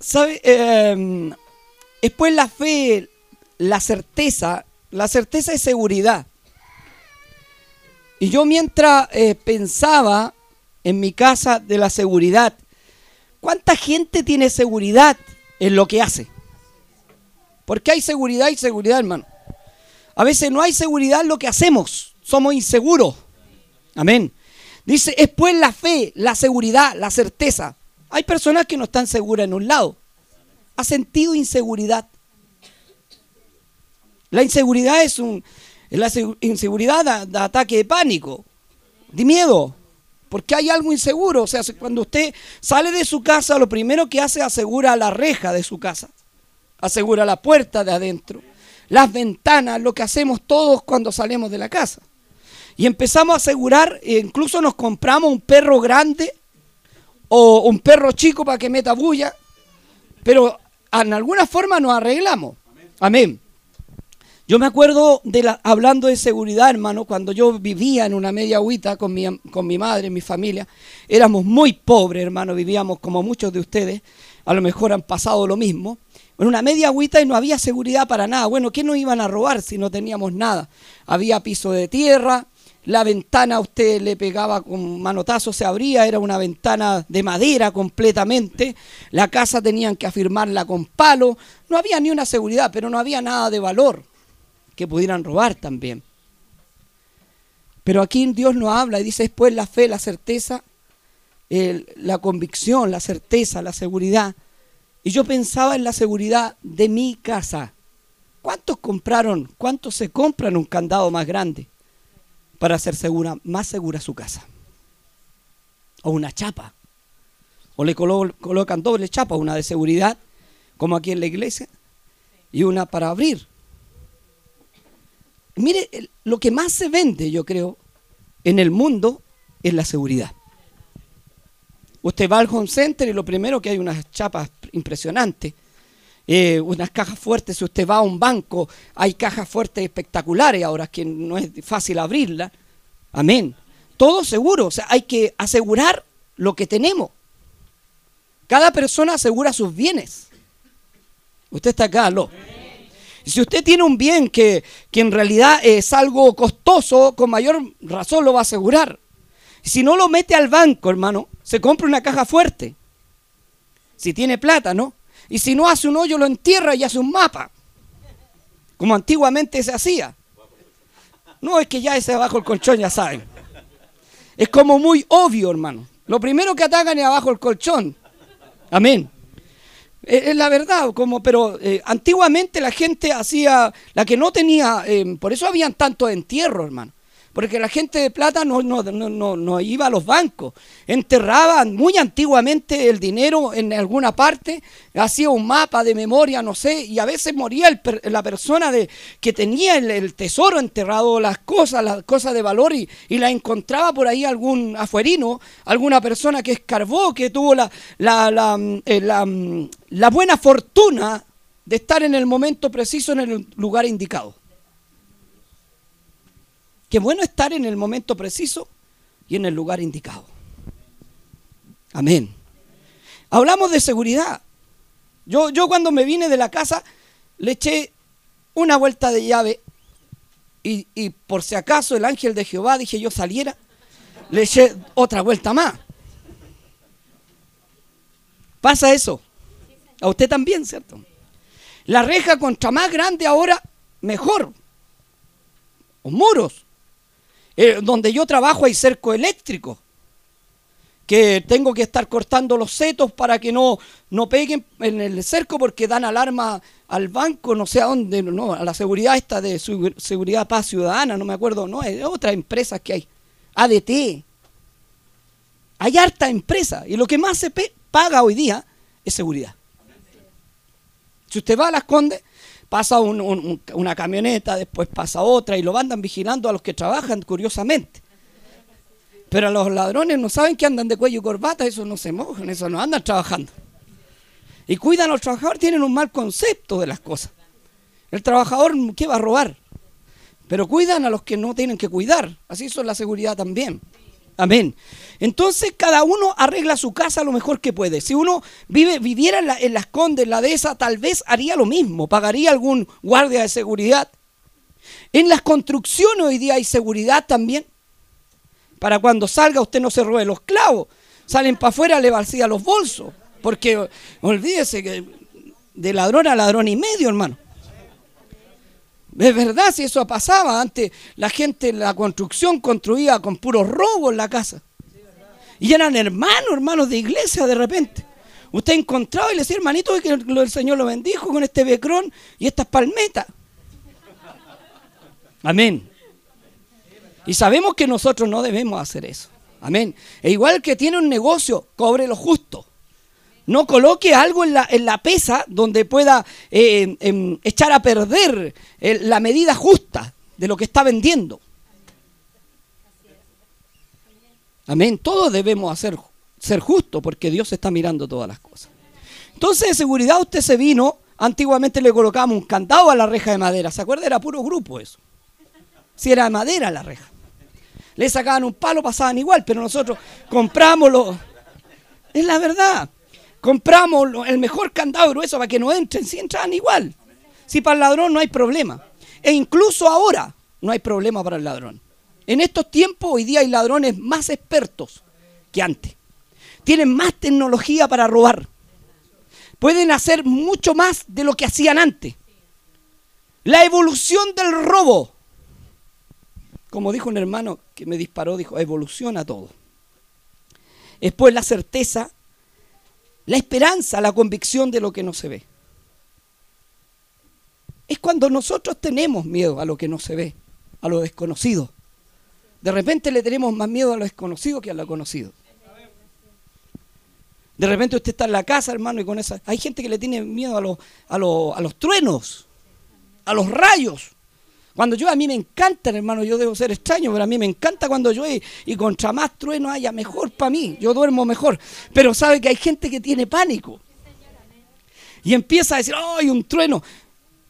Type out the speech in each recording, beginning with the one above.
¿Sabe? Eh, después la fe, la certeza, la certeza es seguridad. Y yo mientras eh, pensaba en mi casa de la seguridad, ¿cuánta gente tiene seguridad en lo que hace? Porque hay seguridad y seguridad, hermano. A veces no hay seguridad en lo que hacemos, somos inseguros. Amén. Dice, es pues la fe, la seguridad, la certeza. Hay personas que no están seguras en un lado. Ha sentido inseguridad. La inseguridad es un. La inseguridad da, ataque de pánico, de miedo, porque hay algo inseguro. O sea, cuando usted sale de su casa, lo primero que hace es asegura la reja de su casa, asegura la puerta de adentro, las ventanas, lo que hacemos todos cuando salimos de la casa. Y empezamos a asegurar, e incluso nos compramos un perro grande o un perro chico para que meta bulla, pero en alguna forma nos arreglamos. Amén. Yo me acuerdo de la, hablando de seguridad, hermano, cuando yo vivía en una media agüita con mi, con mi madre, mi familia, éramos muy pobres, hermano, vivíamos como muchos de ustedes, a lo mejor han pasado lo mismo, en una media agüita y no había seguridad para nada. Bueno, ¿qué nos iban a robar si no teníamos nada? Había piso de tierra, la ventana usted le pegaba con manotazo, se abría, era una ventana de madera completamente, la casa tenían que afirmarla con palo, no había ni una seguridad, pero no había nada de valor que pudieran robar también. Pero aquí Dios nos habla y dice después la fe, la certeza, la convicción, la certeza, la seguridad. Y yo pensaba en la seguridad de mi casa. ¿Cuántos compraron, cuántos se compran un candado más grande para hacer segura, más segura su casa? O una chapa. O le colocan doble chapa, una de seguridad, como aquí en la iglesia, y una para abrir. Mire, lo que más se vende, yo creo, en el mundo es la seguridad. Usted va al home center y lo primero que hay unas chapas impresionantes, eh, unas cajas fuertes. Si usted va a un banco, hay cajas fuertes espectaculares ahora que no es fácil abrirla. Amén. Todo seguro, o sea, hay que asegurar lo que tenemos. Cada persona asegura sus bienes. Usted está acá, ¿lo? Si usted tiene un bien que, en realidad es algo costoso, con mayor razón lo va a asegurar. Si no lo mete al banco, hermano, se compra una caja fuerte. Si tiene plata, ¿no? Y si no hace un hoyo, lo entierra y hace un mapa. Como antiguamente se hacía. No es que ya ese abajo el colchón, ya saben. Es como muy obvio, hermano. Lo primero que atacan es abajo el colchón. Amén. Es la verdad, como, pero eh, antiguamente la gente hacía, la que no tenía, eh, por eso habían tantos entierros, hermano. Porque la gente de plata no, no, no, no, iba a los bancos. Enterraban muy antiguamente el dinero en alguna parte, hacía un mapa de memoria, no sé, y a veces moría la persona de, que tenía el, tesoro enterrado, las cosas, las cosas de valor, y, la encontraba por ahí algún afuerino, alguna persona que escarbó, que tuvo la, la, la, eh, la buena fortuna de estar en el momento preciso en el lugar indicado. Qué bueno estar en el momento preciso y en el lugar indicado. Amén. Hablamos de seguridad. Yo, yo cuando me vine de la casa le eché una vuelta de llave y, y por si acaso el ángel de Jehová dije yo saliera, le eché otra vuelta más. Pasa eso. A usted también, ¿cierto? La reja contra más grande ahora, mejor. O muros. Eh, donde yo trabajo hay cerco eléctrico, que tengo que estar cortando los setos para que no, no peguen en el cerco porque dan alarma al banco, no sé a dónde, no, a la seguridad esta de Seguridad Paz Ciudadana, no me acuerdo, no, es otra empresa que hay, ADT. Hay harta empresa y lo que más se paga hoy día es seguridad. Si usted va a las Condes, pasa una camioneta, después pasa otra y lo andan vigilando a los que trabajan, curiosamente. Pero los ladrones no saben que andan de cuello y corbata, eso no se mojan, eso no andan trabajando. Y cuidan a los trabajadores, tienen un mal concepto de las cosas. El trabajador, ¿qué va a robar? Pero cuidan a los que no tienen que cuidar. Así son la seguridad también. Amén. Entonces cada uno arregla su casa lo mejor que puede. Si uno vive, viviera en, en las condes, en la dehesa, tal vez haría lo mismo, pagaría algún guardia de seguridad. En las construcciones hoy día hay seguridad también. Para cuando salga usted no se robe los clavos. Salen para afuera, le vacía los bolsos. Porque olvídese que de ladrón a ladrón y medio, hermano. Es verdad, si eso pasaba antes, la gente en la construcción construía con puros robos en la casa. Y eran hermanos, hermanos de iglesia de repente. Usted encontraba y le decía, hermanito, que el Señor lo bendijo con este becrón y estas palmetas. Amén. Y sabemos que nosotros no debemos hacer eso. Amén. E igual que tiene un negocio, cobre lo justo. No coloque algo en la, en la pesa donde pueda eh, em, echar a perder eh, la medida justa de lo que está vendiendo. Amén. Todos debemos hacer, ser justos porque Dios está mirando todas las cosas. Entonces, de seguridad, usted se vino. Antiguamente le colocábamos un candado a la reja de madera. ¿Se acuerda? Era puro grupo eso. Si era de madera la reja. Le sacaban un palo, pasaban igual, pero nosotros compramos lo. Es la verdad. Compramos el mejor candado grueso para que no entren. Si entran igual. Si para el ladrón no hay problema. E incluso ahora no hay problema para el ladrón. En estos tiempos hoy día hay ladrones más expertos que antes. Tienen más tecnología para robar. Pueden hacer mucho más de lo que hacían antes. La evolución del robo. Como dijo un hermano que me disparó, dijo, evoluciona todo. Después la certeza, la esperanza, la convicción de lo que no se ve. Es cuando nosotros tenemos miedo a lo que no se ve, a lo desconocido. De repente le tenemos más miedo a lo desconocido que a lo conocido. De repente usted está en la casa, hermano, y con esa... Hay gente que le tiene miedo a los, a los, a los truenos, a los rayos. Cuando yo a mí me encanta, hermano, yo debo ser extraño, pero a mí me encanta cuando llueve y contra más trueno haya, mejor para mí. Yo duermo mejor. Pero sabe que hay gente que tiene pánico. Y empieza a decir, ¡ay, un trueno!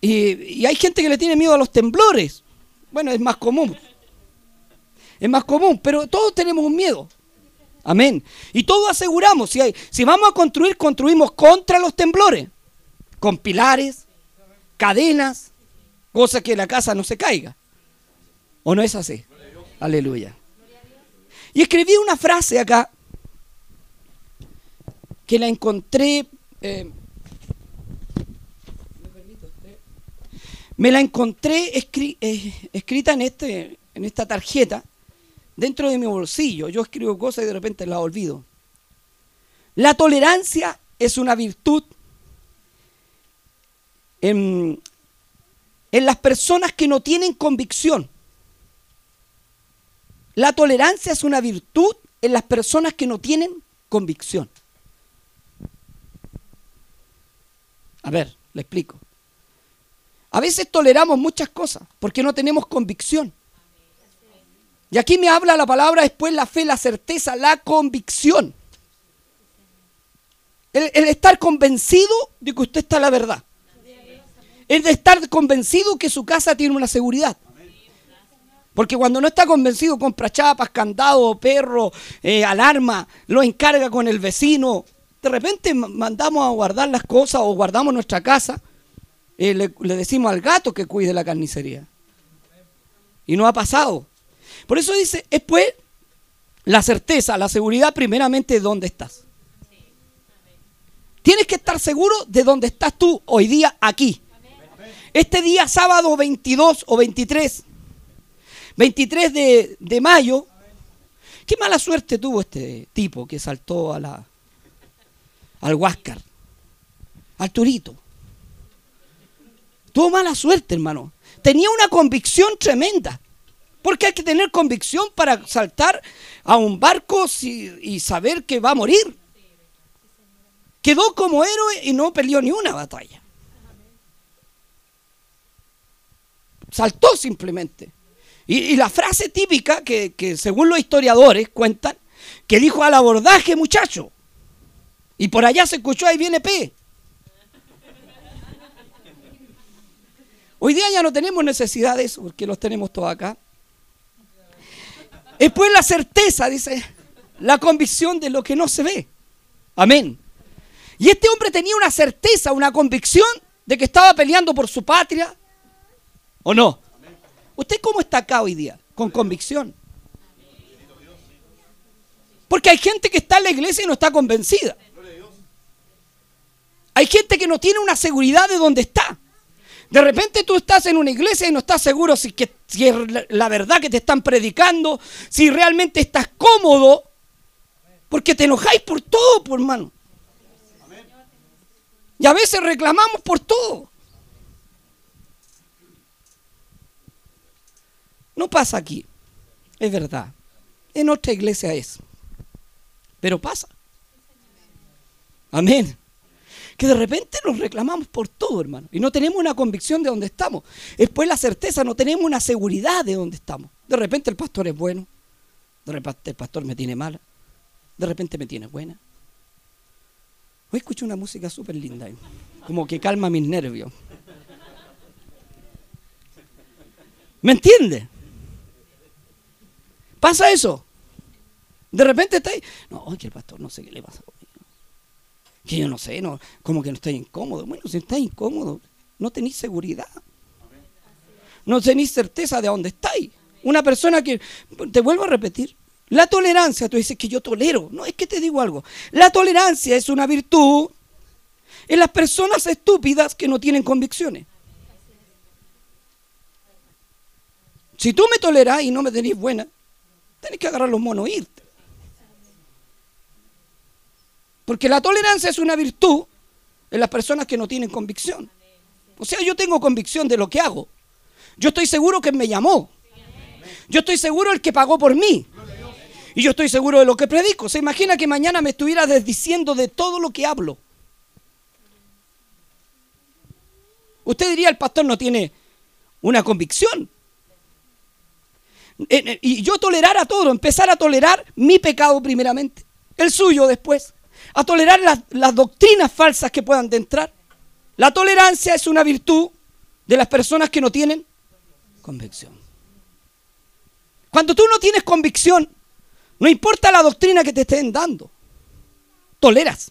Y, hay gente que le tiene miedo a los temblores. Bueno, es más común es más común, pero todos tenemos un miedo. Amén. Y todos aseguramos, si vamos a construir, construimos contra los temblores, con pilares, cadenas, cosa que la casa no se caiga. ¿O no es así? Aleluya. Y escribí una frase acá que la encontré. Eh, me la encontré eh, escrita en, este, en esta tarjeta dentro de mi bolsillo. Yo escribo cosas y de repente las olvido. La tolerancia es una virtud en, en las personas que no tienen convicción. La tolerancia es una virtud en las personas que no tienen convicción. A ver, le explico. A veces toleramos muchas cosas porque no tenemos convicción. Y aquí me habla la palabra después la fe, la certeza, la convicción. El, estar convencido de que usted está en la verdad. El de estar convencido que su casa tiene una seguridad. Porque cuando no está convencido compra chapas, candado, perro, eh, alarma, lo encarga con el vecino. De repente mandamos a guardar las cosas o guardamos nuestra casa. Eh, le decimos al gato que cuide la carnicería. Y no ha pasado. Por eso dice, es pues la certeza, la seguridad primeramente de dónde estás. Tienes que estar seguro de dónde estás tú hoy día aquí. Este día sábado 22 o 23, 23 de, de mayo, qué mala suerte tuvo este tipo que saltó a la, al Huáscar, al Turito. Tuvo mala suerte, hermano. Tenía una convicción tremenda. Porque hay que tener convicción para saltar a un barco y saber que va a morir. Quedó como héroe y no peleó ni una batalla. Saltó simplemente. Y, la frase típica que, que según los historiadores cuentan, que dijo al abordaje muchacho. Y por allá se escuchó, ahí viene P. Hoy día ya no tenemos necesidad de eso, porque los tenemos todos acá. Después la certeza, dice, la convicción de lo que no se ve. Amén. Y este hombre tenía una certeza, una convicción de que estaba peleando por su patria. ¿O no? ¿Usted cómo está acá hoy día? Con convicción. Porque hay gente que está en la iglesia y no está convencida. Hay gente que no tiene una seguridad de dónde está. De repente tú estás en una iglesia y no estás seguro si, que, es la verdad que te están predicando, si realmente estás cómodo, porque te enojáis por todo, por hermano. Y a veces reclamamos por todo. No pasa aquí, es verdad. En nuestra iglesia es. Pero pasa. Amén. Que de repente nos reclamamos por todo, hermano. Y no tenemos una convicción de dónde estamos. Después la certeza, no tenemos una seguridad de dónde estamos. De repente el pastor es bueno. De repente el pastor me tiene mala. De repente me tiene buena. Hoy escucho una música súper linda. Como que calma mis nervios. ¿Me entiende? Pasa eso. De repente está. No, oye, el pastor no sé qué le pasa. Que yo no sé, no, como que no estoy incómodo. Bueno, si está incómodo, no tenéis seguridad. No tenéis certeza de dónde estáis. Una persona que, te vuelvo a repetir, la tolerancia, tú dices que yo tolero. No, es que te digo algo. La tolerancia es una virtud en las personas estúpidas que no tienen convicciones. Si tú me toleras y no me tenéis buena, tenés que agarrar los monos e irte. Porque la tolerancia es una virtud en las personas que no tienen convicción. O sea, yo tengo convicción de lo que hago. Yo estoy seguro que me llamó. Yo estoy seguro el que pagó por mí. Y yo estoy seguro de lo que predico. Se imagina que mañana me estuviera desdiciendo de todo lo que hablo. Usted diría, el pastor no tiene una convicción. Eh, eh, y yo tolerar a todo, empezar a tolerar mi pecado primeramente, el suyo después a tolerar las, doctrinas falsas que puedan entrar. La tolerancia es una virtud de las personas que no tienen convicción. Cuando tú no tienes convicción, no importa la doctrina que te estén dando, toleras.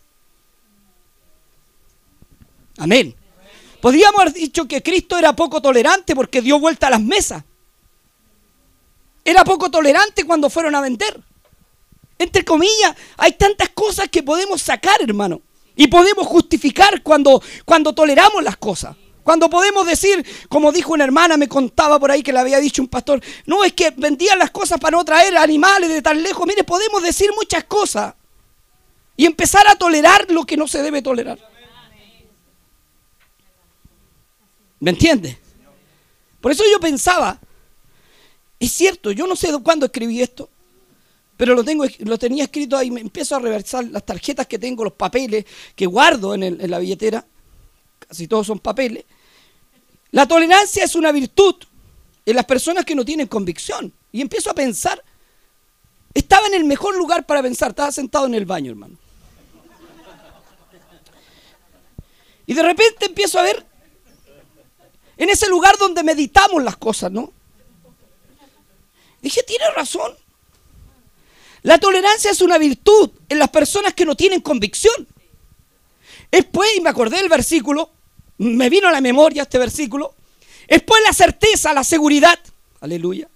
Amén. Podríamos haber dicho que Cristo era poco tolerante porque dio vuelta a las mesas. Era poco tolerante cuando fueron a vender. Entre comillas, hay tantas cosas que podemos sacar, hermano. Y podemos justificar cuando, cuando toleramos las cosas. Cuando podemos decir, como dijo una hermana, me contaba por ahí que le había dicho un pastor, no es que vendían las cosas para no traer animales de tan lejos. Mire, podemos decir muchas cosas y empezar a tolerar lo que no se debe tolerar. ¿Me entiende? Por eso yo pensaba, es cierto, yo no sé cuándo escribí esto, pero lo, tengo, lo tenía escrito ahí, me empiezo a reversar las tarjetas que tengo, los papeles que guardo en, en la billetera, casi todos son papeles. La tolerancia es una virtud en las personas que no tienen convicción. Y empiezo a pensar, estaba en el mejor lugar para pensar, estaba sentado en el baño, hermano. Y de repente empiezo a ver en ese lugar donde meditamos las cosas, ¿no? Dije, tiene razón. La tolerancia es una virtud en las personas que no tienen convicción. Después, y me acordé del versículo, me vino a la memoria este versículo. Después la certeza, la seguridad, aleluya.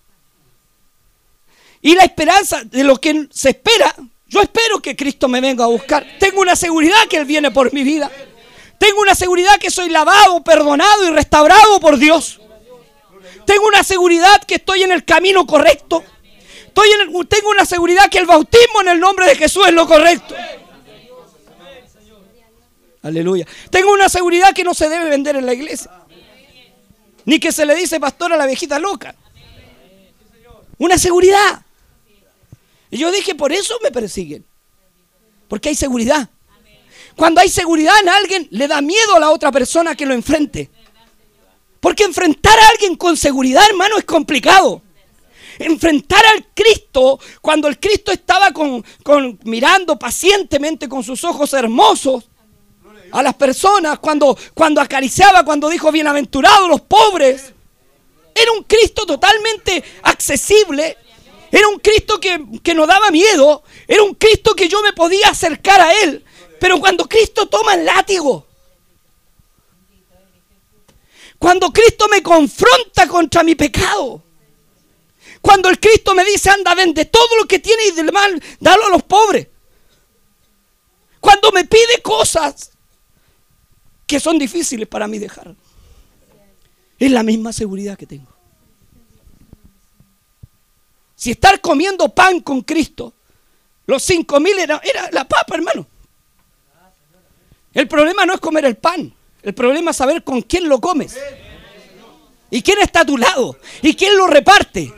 Y la esperanza de lo que se espera. Yo espero que Cristo me venga a buscar. Tengo una seguridad que Él viene por mi vida. Tengo una seguridad que soy lavado, perdonado y restaurado por Dios. Tengo una seguridad que estoy en el camino correcto tengo una seguridad que el bautismo en el nombre de Jesús es lo correcto. Aleluya. Tengo una seguridad que no se debe vender en la iglesia. Ni que se le dice pastor a la viejita loca. Una seguridad. Y yo dije, por eso me persiguen. Porque hay seguridad. Cuando hay seguridad en alguien, le da miedo a la otra persona que lo enfrente. Porque enfrentar a alguien con seguridad, hermano, es complicado enfrentar al Cristo cuando el Cristo estaba con, mirando pacientemente con sus ojos hermosos a las personas, cuando, cuando acariciaba, cuando dijo bienaventurados los pobres. Era un Cristo totalmente accesible Era un Cristo que, que no daba miedo. Era un Cristo que yo me podía acercar a Él. Pero cuando Cristo toma el látigo, cuando Cristo me confronta contra mi pecado, cuando el Cristo me dice, anda, vende todo lo que tiene y del mal, dalo a los pobres. Cuando me pide cosas que son difíciles para mí dejar. Es la misma seguridad que tengo. Si estar comiendo pan con Cristo, los cinco mil era, era la papa, hermano. El problema no es comer el pan. El problema es saber con quién lo comes. Y quién está a tu lado. Y quién lo reparte.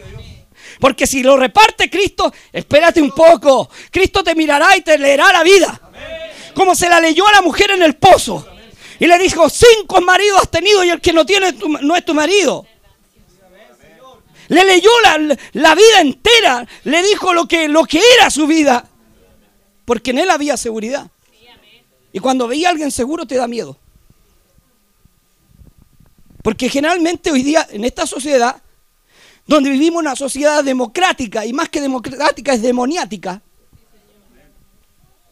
Porque si lo reparte Cristo, espérate un poco. Cristo te mirará y te leerá la vida. Como se la leyó a la mujer en el pozo. Y le dijo, cinco maridos has tenido y el que no tiene no es tu marido. Le leyó la, vida entera. Le dijo lo que, lo que era su vida. Porque en él había seguridad. Y cuando veía a alguien seguro te da miedo. Porque generalmente hoy día en esta sociedad, donde vivimos una sociedad democrática, y más que democrática es demoniática,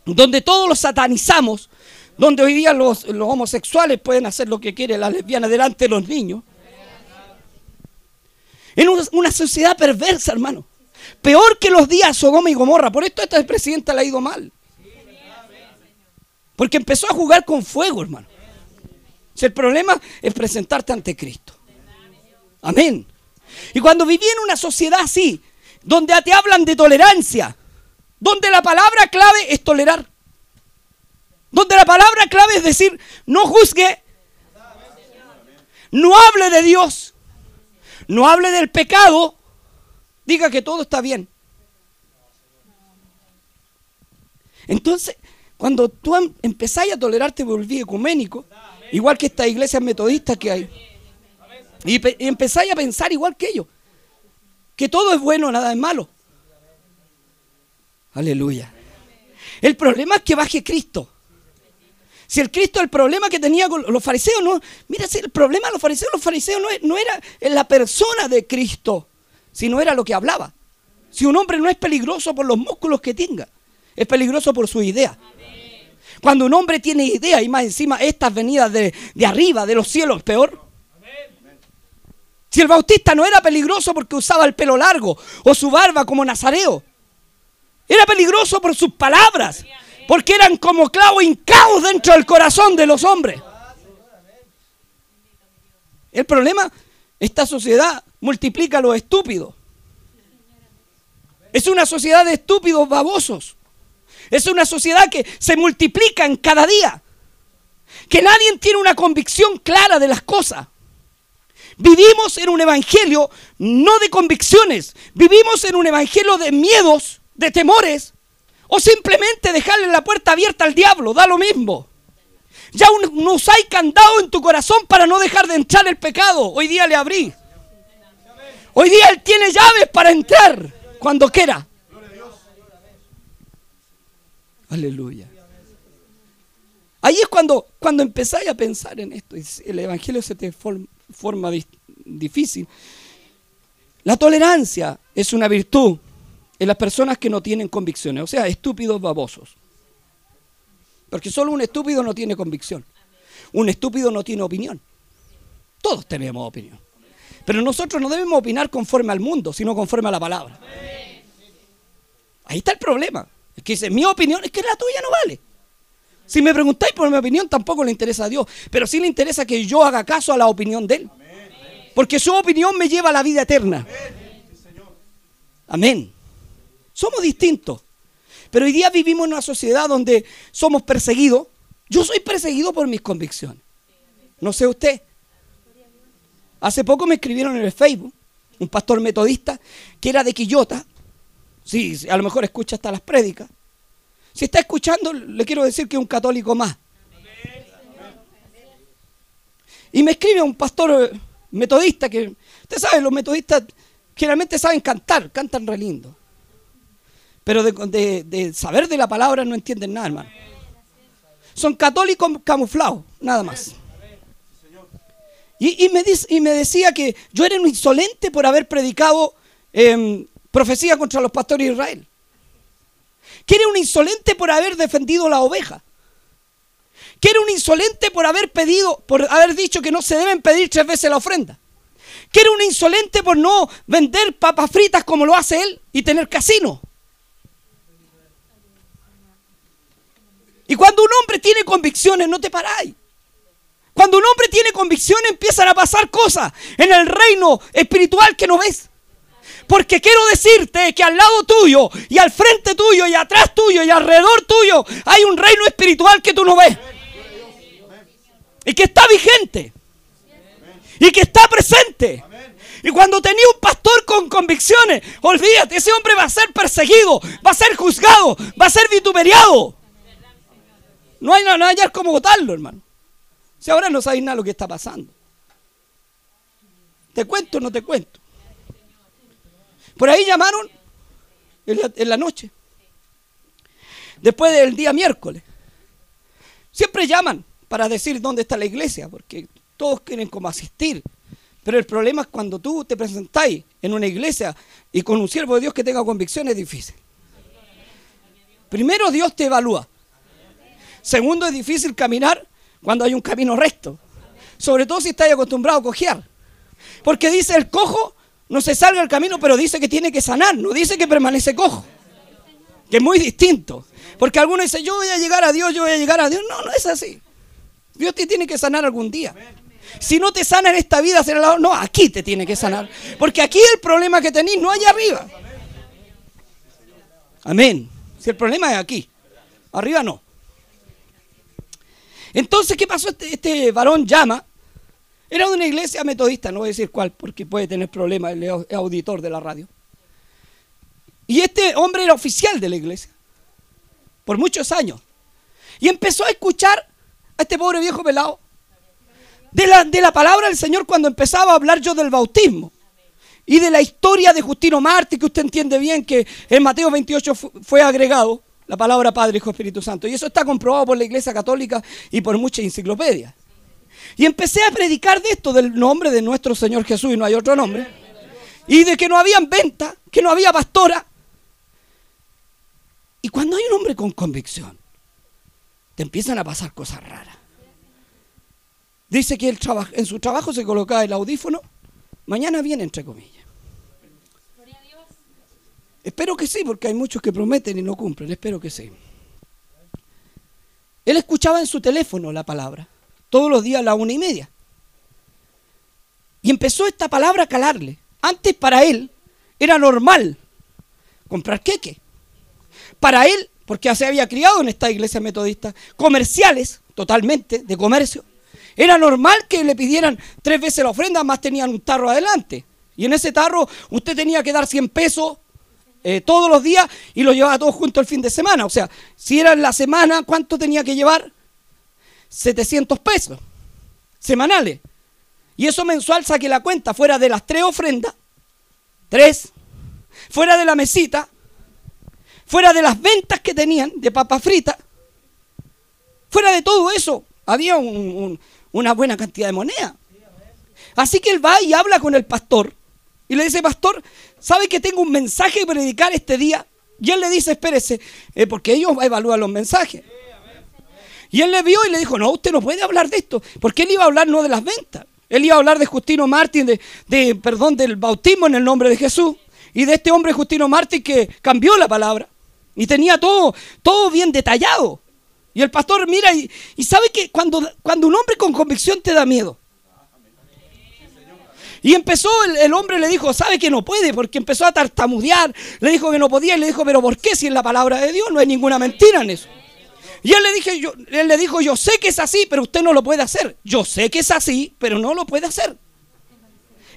donde todos los satanizamos, donde hoy día los, homosexuales pueden hacer lo que quieren, las lesbianas delante de los niños. En una, sociedad perversa, hermano. Peor que los días Sodoma y Gomorra. Por esto esta presidenta le ha ido mal. Porque empezó a jugar con fuego, hermano. Si el problema es presentarte ante Cristo. Amén. Y cuando viví en una sociedad así, donde te hablan de tolerancia, donde la palabra clave es tolerar, donde la palabra clave es decir, no juzgue, no hable de Dios, no hable del pecado, diga que todo está bien. Entonces, cuando tú em, empezáis a tolerarte, volví ecuménico, igual que esta iglesia metodista que hay, y, empezáis a pensar igual que ellos, que todo es bueno, nada es malo. Aleluya. El problema es que baje Cristo. Si el Cristo, el problema que tenía con los fariseos, no, mira, si el problema de los fariseos, los fariseos no, no era la persona de Cristo, sino era lo que hablaba. Si un hombre no es peligroso por los músculos que tenga, es peligroso por su idea. Cuando un hombre tiene idea y más encima estas venidas de, de arriba, de los cielos, peor. Si el bautista no era peligroso porque usaba el pelo largo o su barba como nazareo, era peligroso por sus palabras, porque eran como clavos hincados dentro del corazón de los hombres. El problema, esta sociedad multiplica a los estúpidos. Es una sociedad de estúpidos babosos. Es una sociedad que se multiplica en cada día. Que nadie tiene una convicción clara de las cosas. Vivimos en un evangelio no de convicciones. Vivimos en un evangelio de miedos de temores, o simplemente dejarle la puerta abierta al diablo, da lo mismo. Ya no usáis candado en tu corazón para no dejar de entrar el pecado. Hoy día le abrí. Hoy día Él tiene llaves para entrar cuando quiera. Aleluya. Ahí es cuando, cuando empezáis a pensar en esto. El Evangelio se te forma difícil. La tolerancia es una virtud en las personas que no tienen convicciones, o sea, estúpidos babosos. Porque solo un estúpido no tiene convicción. Un estúpido no tiene opinión. Todos tenemos opinión. Pero nosotros no debemos opinar conforme al mundo, sino conforme a la palabra. Ahí está el problema. Que dice, mi opinión es que la tuya no vale. Si me preguntáis por mi opinión, tampoco le interesa a Dios. Pero sí le interesa que yo haga caso a la opinión de Él. Porque su opinión me lleva a la vida eterna. Amén. Somos distintos. Pero hoy día vivimos en una sociedad donde somos perseguidos. Yo soy perseguido por mis convicciones. No sé usted. Hace poco me escribieron en el Facebook un pastor metodista que era de Quillota. Sí, a lo mejor escucha hasta las prédicas. Si está escuchando, le quiero decir que es un católico más. Y me escribe un pastor metodista que, usted sabe, los metodistas generalmente saben cantar, cantan re lindo. Pero de, saber de la palabra no entienden nada, hermano. Son católicos camuflados, nada más. Y, me, y me decía que yo era un insolente por haber predicado em, profecía contra los pastores de Israel. Que era un insolente por haber defendido la oveja. Que era un insolente por haber pedido, por haber dicho que no se deben pedir tres veces la ofrenda. Que era un insolente por no vender papas fritas como lo hace él y tener casino. Y cuando un hombre tiene convicciones, no te paráis. Cuando un hombre tiene convicciones, empiezan a pasar cosas en el reino espiritual que no ves. Porque quiero decirte que al lado tuyo y al frente tuyo y atrás tuyo y alrededor tuyo hay un reino espiritual que tú no ves. Y que está vigente. Y que está presente. Y cuando tenía un pastor con convicciones, olvídate, ese hombre va a ser perseguido, va a ser juzgado, va a ser vituperiado. No hay nada no como votarlo, hermano. Si ahora no sabéis nada lo que está pasando. ¿Te cuento o no te cuento? Por ahí llamaron en la, noche. Después del día miércoles. Siempre llaman para decir dónde está la iglesia, porque todos quieren como asistir. Pero el problema es cuando tú te presentáis en una iglesia y con un siervo de Dios que tenga convicción es difícil. Primero Dios te evalúa. Segundo, es difícil caminar cuando hay un camino recto. Sobre todo si estás acostumbrado a cojear. Porque dice el cojo, no se salga del camino, pero dice que tiene que sanar, no dice que permanece cojo. Que es muy distinto. Porque algunos dicen, yo voy a llegar a Dios, yo voy a llegar a Dios. No, no es así. Dios te tiene que sanar algún día. Si no te sana en esta vida, será no, aquí te tiene que sanar. Porque aquí el problema que tenéis no allá arriba. Amén. Si el problema es aquí, arriba no. Entonces, ¿qué pasó? Este, este, varón llama. Era de una iglesia metodista, no voy a decir cuál, porque puede tener problemas, el auditor de la radio. Y este hombre era oficial de la iglesia, por muchos años. Y empezó a escuchar a este pobre viejo pelado de la, de la palabra del Señor cuando empezaba a hablar yo del bautismo. Y de la historia de Justino Marte, que usted entiende bien que en Mateo 28 fue agregado la palabra Padre, Hijo, Espíritu Santo. Y eso está comprobado por la Iglesia Católica y por muchas enciclopedias. Y empecé a predicar de esto, del nombre de nuestro Señor Jesús, y no hay otro nombre. Y de que no habían venta, que no había pastora. Y cuando hay un hombre con convicción, te empiezan a pasar cosas raras. Dice que en su trabajo se colocaba el audífono, mañana viene entre comillas. Espero que sí, porque hay muchos que prometen y no cumplen. Espero que sí. Él escuchaba en su teléfono la palabra, todos los días a la una y media. Y empezó esta palabra a calarle. Antes para él era normal comprar queque. Para él, porque se había criado en esta iglesia metodista, comerciales, totalmente, de comercio, era normal que le pidieran tres veces la ofrenda, más tenían un tarro adelante. Y en ese tarro usted tenía que dar 100 pesos eh, todos los días y lo llevaba todo junto el fin de semana. O sea, si era en la semana, ¿cuánto tenía que llevar? 700 pesos semanales. Y eso mensual saque la cuenta, fuera de las tres ofrendas, tres, fuera de la mesita, fuera de las ventas que tenían de papas fritas, fuera de todo eso, había una buena cantidad de moneda. Así que él va y habla con el pastor y le dice, pastor, ¿sabe que tengo un mensaje que predicar este día? Y él le dice, espérese, eh, porque ellos evalúan los mensajes. Y él le vio y le dijo, no, usted no puede hablar de esto, porque él iba a hablar no de las ventas. Él iba a hablar de Justino Martín, de, de, perdón, del bautismo en el nombre de Jesús. Y de este hombre Justino Martín que cambió la palabra. Y tenía todo, todo bien detallado. Y el pastor mira y, sabe que cuando, cuando un hombre con convicción te da miedo. Y empezó, el, hombre le dijo, sabe que no puede, porque empezó a tartamudear, le dijo que no podía, y le dijo, pero ¿por qué? Si es la palabra de Dios, no hay ninguna mentira en eso. Y él le, dije, yo, él le dijo, yo sé que es así, pero usted no lo puede hacer. Yo sé que es así, pero no lo puede hacer.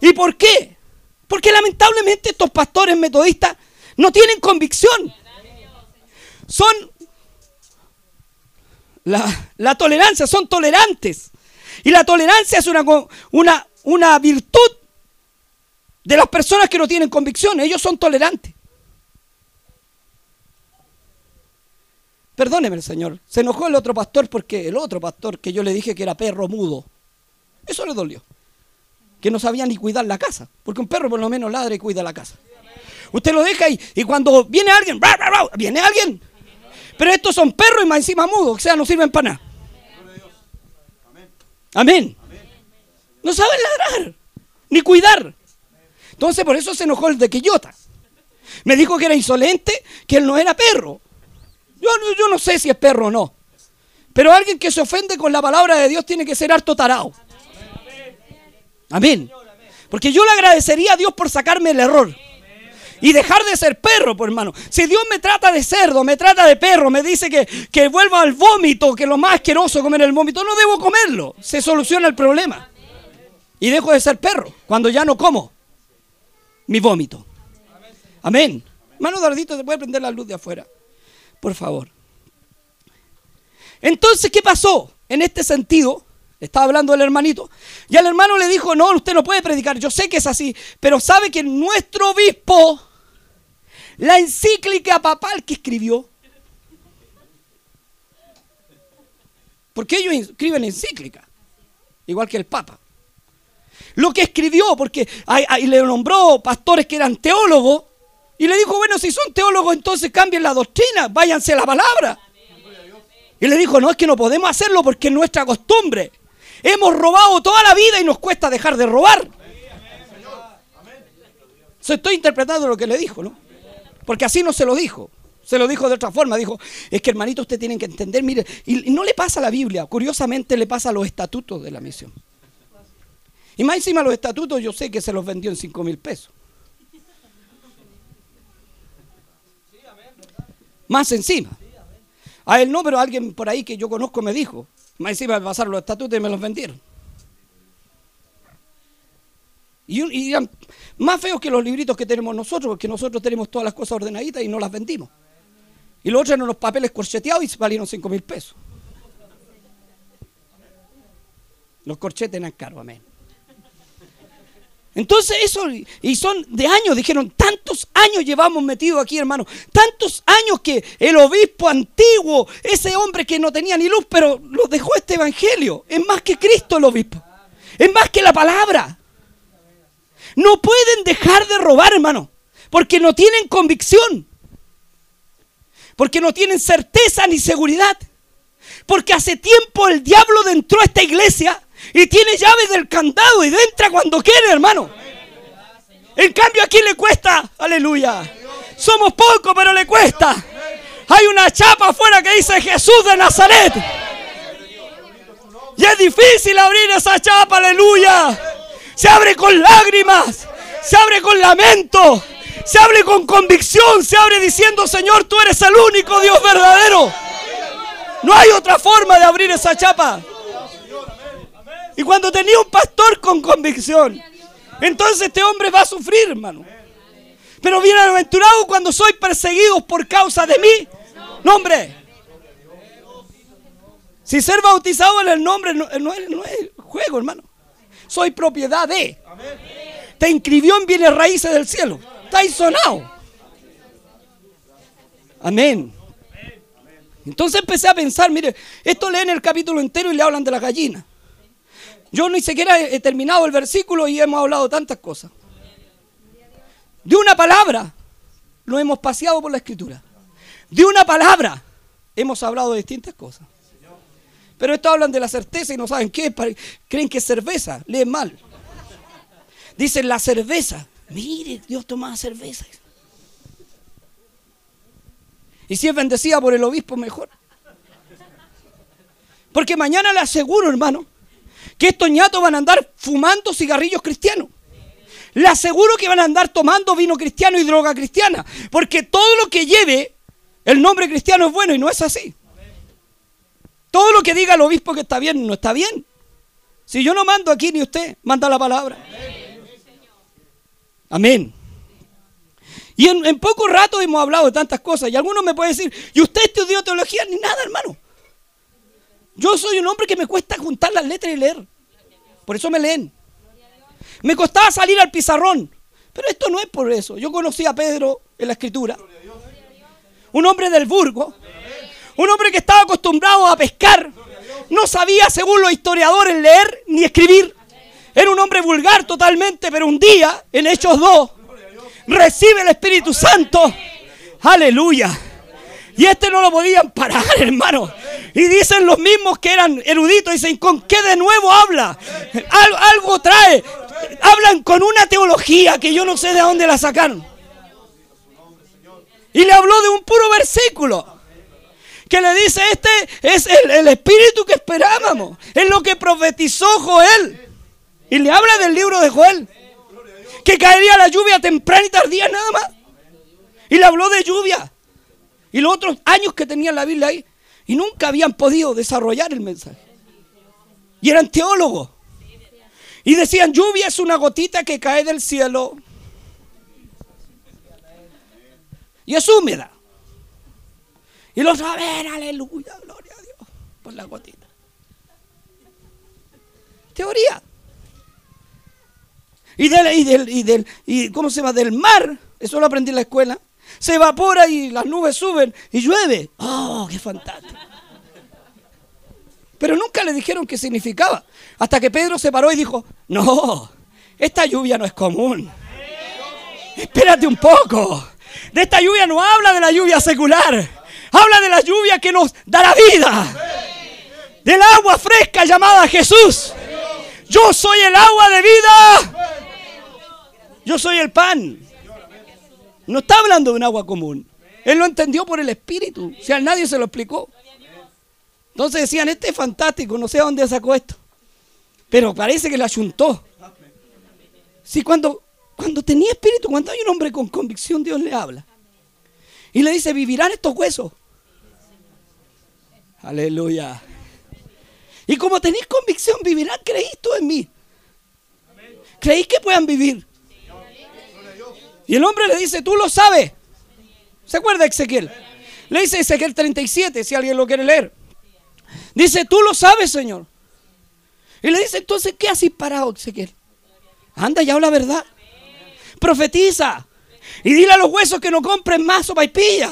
¿Y por qué? Porque lamentablemente estos pastores metodistas no tienen convicción. Son la, la, tolerancia, son tolerantes. Y la tolerancia es una, una, una virtud de las personas que no tienen convicción. Ellos son tolerantes. Perdóneme el Señor. Se enojó el otro pastor porque el otro pastor que yo le dije que era perro mudo. Eso le dolió. Que no sabía ni cuidar la casa. Porque un perro por lo menos ladra y cuida la casa. Usted lo deja y, y cuando viene alguien, viene alguien. Pero estos son perros y más encima mudos, o sea, no sirven para nada. Amén. No saben ladrar, ni cuidar. Entonces por eso se enojó el de Quillota. Me dijo que era insolente, que él no era perro. Yo, no- yo no sé si es perro o no. Pero alguien que se ofende con la palabra de Dios tiene que ser harto tarao. Amén. Porque yo le agradecería a Dios por sacarme el error. Y dejar de ser perro, pues hermano. Si Dios me trata de cerdo, me trata de perro, me dice que, que vuelva al vómito, que lo más asqueroso comer el vómito, no debo comerlo. Se soluciona el problema. Y dejo de ser perro cuando ya no como mi vómito. Amén. Hermano Dardito, ¿te puede prender la luz de afuera? Por favor. Entonces, ¿qué pasó? En este sentido, estaba hablando el hermanito, y al hermano le dijo, no, usted no puede predicar, yo sé que es así, pero sabe que nuestro obispo, la encíclica papal que escribió, porque ellos escriben encíclica, igual que el papa. Lo que escribió, porque ahí le nombró pastores que eran teólogos, y le dijo, bueno, si son teólogos, entonces cambien la doctrina, váyanse la palabra. Y le dijo, no, es que no podemos hacerlo porque es nuestra costumbre. Hemos robado toda la vida y nos cuesta dejar de robar. Se estoy interpretando lo que le dijo, ¿no? Porque así no se lo dijo. Se lo dijo de otra forma. Dijo, es que hermanito, usted tiene que entender, mire, y no le pasa a la Biblia, curiosamente le pasa a los estatutos de la misión. Y más encima los estatutos yo sé que se los vendió en 5 mil pesos. Más encima. A él no, pero alguien por ahí que yo conozco me dijo. Más encima me pasaron los estatutos y me los vendieron. Y, eran más feos que los libritos que tenemos nosotros, porque nosotros tenemos todas las cosas ordenaditas y no las vendimos. Y los otros eran unos papeles corcheteados y valieron 5 mil pesos. Los corchetes eran caros, amén. Entonces eso, y son de años, dijeron, tantos años llevamos metidos aquí, hermano, tantos años que el obispo antiguo, ese hombre que no tenía ni luz, pero lo dejó este evangelio, es más que Cristo el obispo, es más que la palabra. No pueden dejar de robar, hermano, porque no tienen convicción, porque no tienen certeza ni seguridad, porque hace tiempo el diablo entró a esta iglesia y tiene llaves del candado y entra cuando quiere, hermano. En cambio aquí le cuesta, aleluya. Somos pocos, pero le cuesta. Hay una chapa afuera que dice Jesús de Nazaret. Y es difícil abrir esa chapa, aleluya. Se abre con lágrimas, se abre con lamento, se abre con convicción, se abre diciendo, Señor, tú eres el único Dios verdadero. No hay otra forma de abrir esa chapa. Y cuando tenía un pastor con convicción, entonces este hombre va a sufrir, hermano. Pero bienaventurado cuando soy perseguido por causa de mí. No, hombre. Si ser bautizado en el nombre no, es, juego, hermano. Soy propiedad de. Te inscribió en bienes raíces del cielo. Está sonado. Amén. Entonces empecé a pensar, mire, esto leen el capítulo entero y le hablan de la gallina. Yo ni siquiera he terminado el versículo y hemos hablado tantas cosas. De una palabra lo hemos paseado por la escritura. De una palabra hemos hablado de distintas cosas. Pero estos hablan de la certeza y no saben qué. Creen que es cerveza. Leen mal. Dicen la cerveza. Mire, Dios tomaba cerveza. Y si es bendecida por el obispo, mejor. Porque mañana le aseguro, hermano, que estos ñatos van a andar fumando cigarrillos cristianos. Le aseguro que van a andar tomando vino cristiano y droga cristiana. Porque todo lo que lleve el nombre cristiano es bueno y no es así. Todo lo que diga el obispo que está bien, no está bien. Si yo no mando aquí ni usted, manda la palabra. Amén. Y en, en poco rato hemos hablado de tantas cosas. Y algunos me pueden decir, ¿y usted estudió teología? Ni nada, hermano. Yo soy un hombre que me cuesta juntar las letras y leer. Por eso me leen. Me costaba salir al pizarrón. Pero esto no es por eso. Yo conocí a Pedro en la escritura. Un hombre del Burgo. Un hombre que estaba acostumbrado a pescar. No sabía, según los historiadores, leer ni escribir. Era un hombre vulgar totalmente, pero un día, en Hechos 2, recibe el Espíritu Santo. Aleluya. Y este no lo podían parar, hermano. Y dicen los mismos que eran eruditos, dicen, ¿con qué de nuevo habla? algo trae. Hablan con una teología que yo no sé de dónde la sacaron. Y le habló de un puro versículo. Que le dice, este es el, el espíritu que esperábamos. Es lo que profetizó Joel. Y le habla del libro de Joel. Que caería la lluvia temprana y tardía nada más. Y le habló de lluvia. Y los otros años que tenía la Biblia ahí. Y nunca habían podido desarrollar el mensaje. Y eran teólogos. Y decían, lluvia es una gotita que cae del cielo y es húmeda. Y los a ver, aleluya, gloria a Dios, por la gotita. Teoría. Y del, y del, y ¿cómo se llama? Del mar, eso lo aprendí en la escuela. Se evapora y las nubes suben y llueve. ¡Oh, qué fantástico! Pero nunca le dijeron qué significaba. Hasta que Pedro se paró y dijo, no, esta lluvia no es común. Espérate un poco. De esta lluvia no habla de la lluvia secular. Habla de la lluvia que nos da la vida. Del agua fresca llamada Jesús. Yo soy el agua de vida. Yo soy el pan. No está hablando de un agua común. Él lo entendió por el Espíritu. Si a nadie se lo explicó. Entonces decían, este es fantástico, no sé dónde sacó esto. Pero parece que le ayuntó. Si cuando cuando tenía espíritu, cuando hay un hombre con convicción, Dios le habla. Y le dice, vivirán estos huesos. Aleluya. Y como tenéis convicción, vivirán, creéis tú en mí. ¿Creéis que puedan vivir? Y el hombre le dice, tú lo sabes. ¿Se acuerda Ezequiel? Le dice Ezequiel 37, si alguien lo quiere leer. Dice, tú lo sabes, Señor. Y le dice, entonces, ¿qué haces parado, Ezequiel? Anda y habla verdad profetiza. Y dile a los huesos que no compren más sopa y pilla.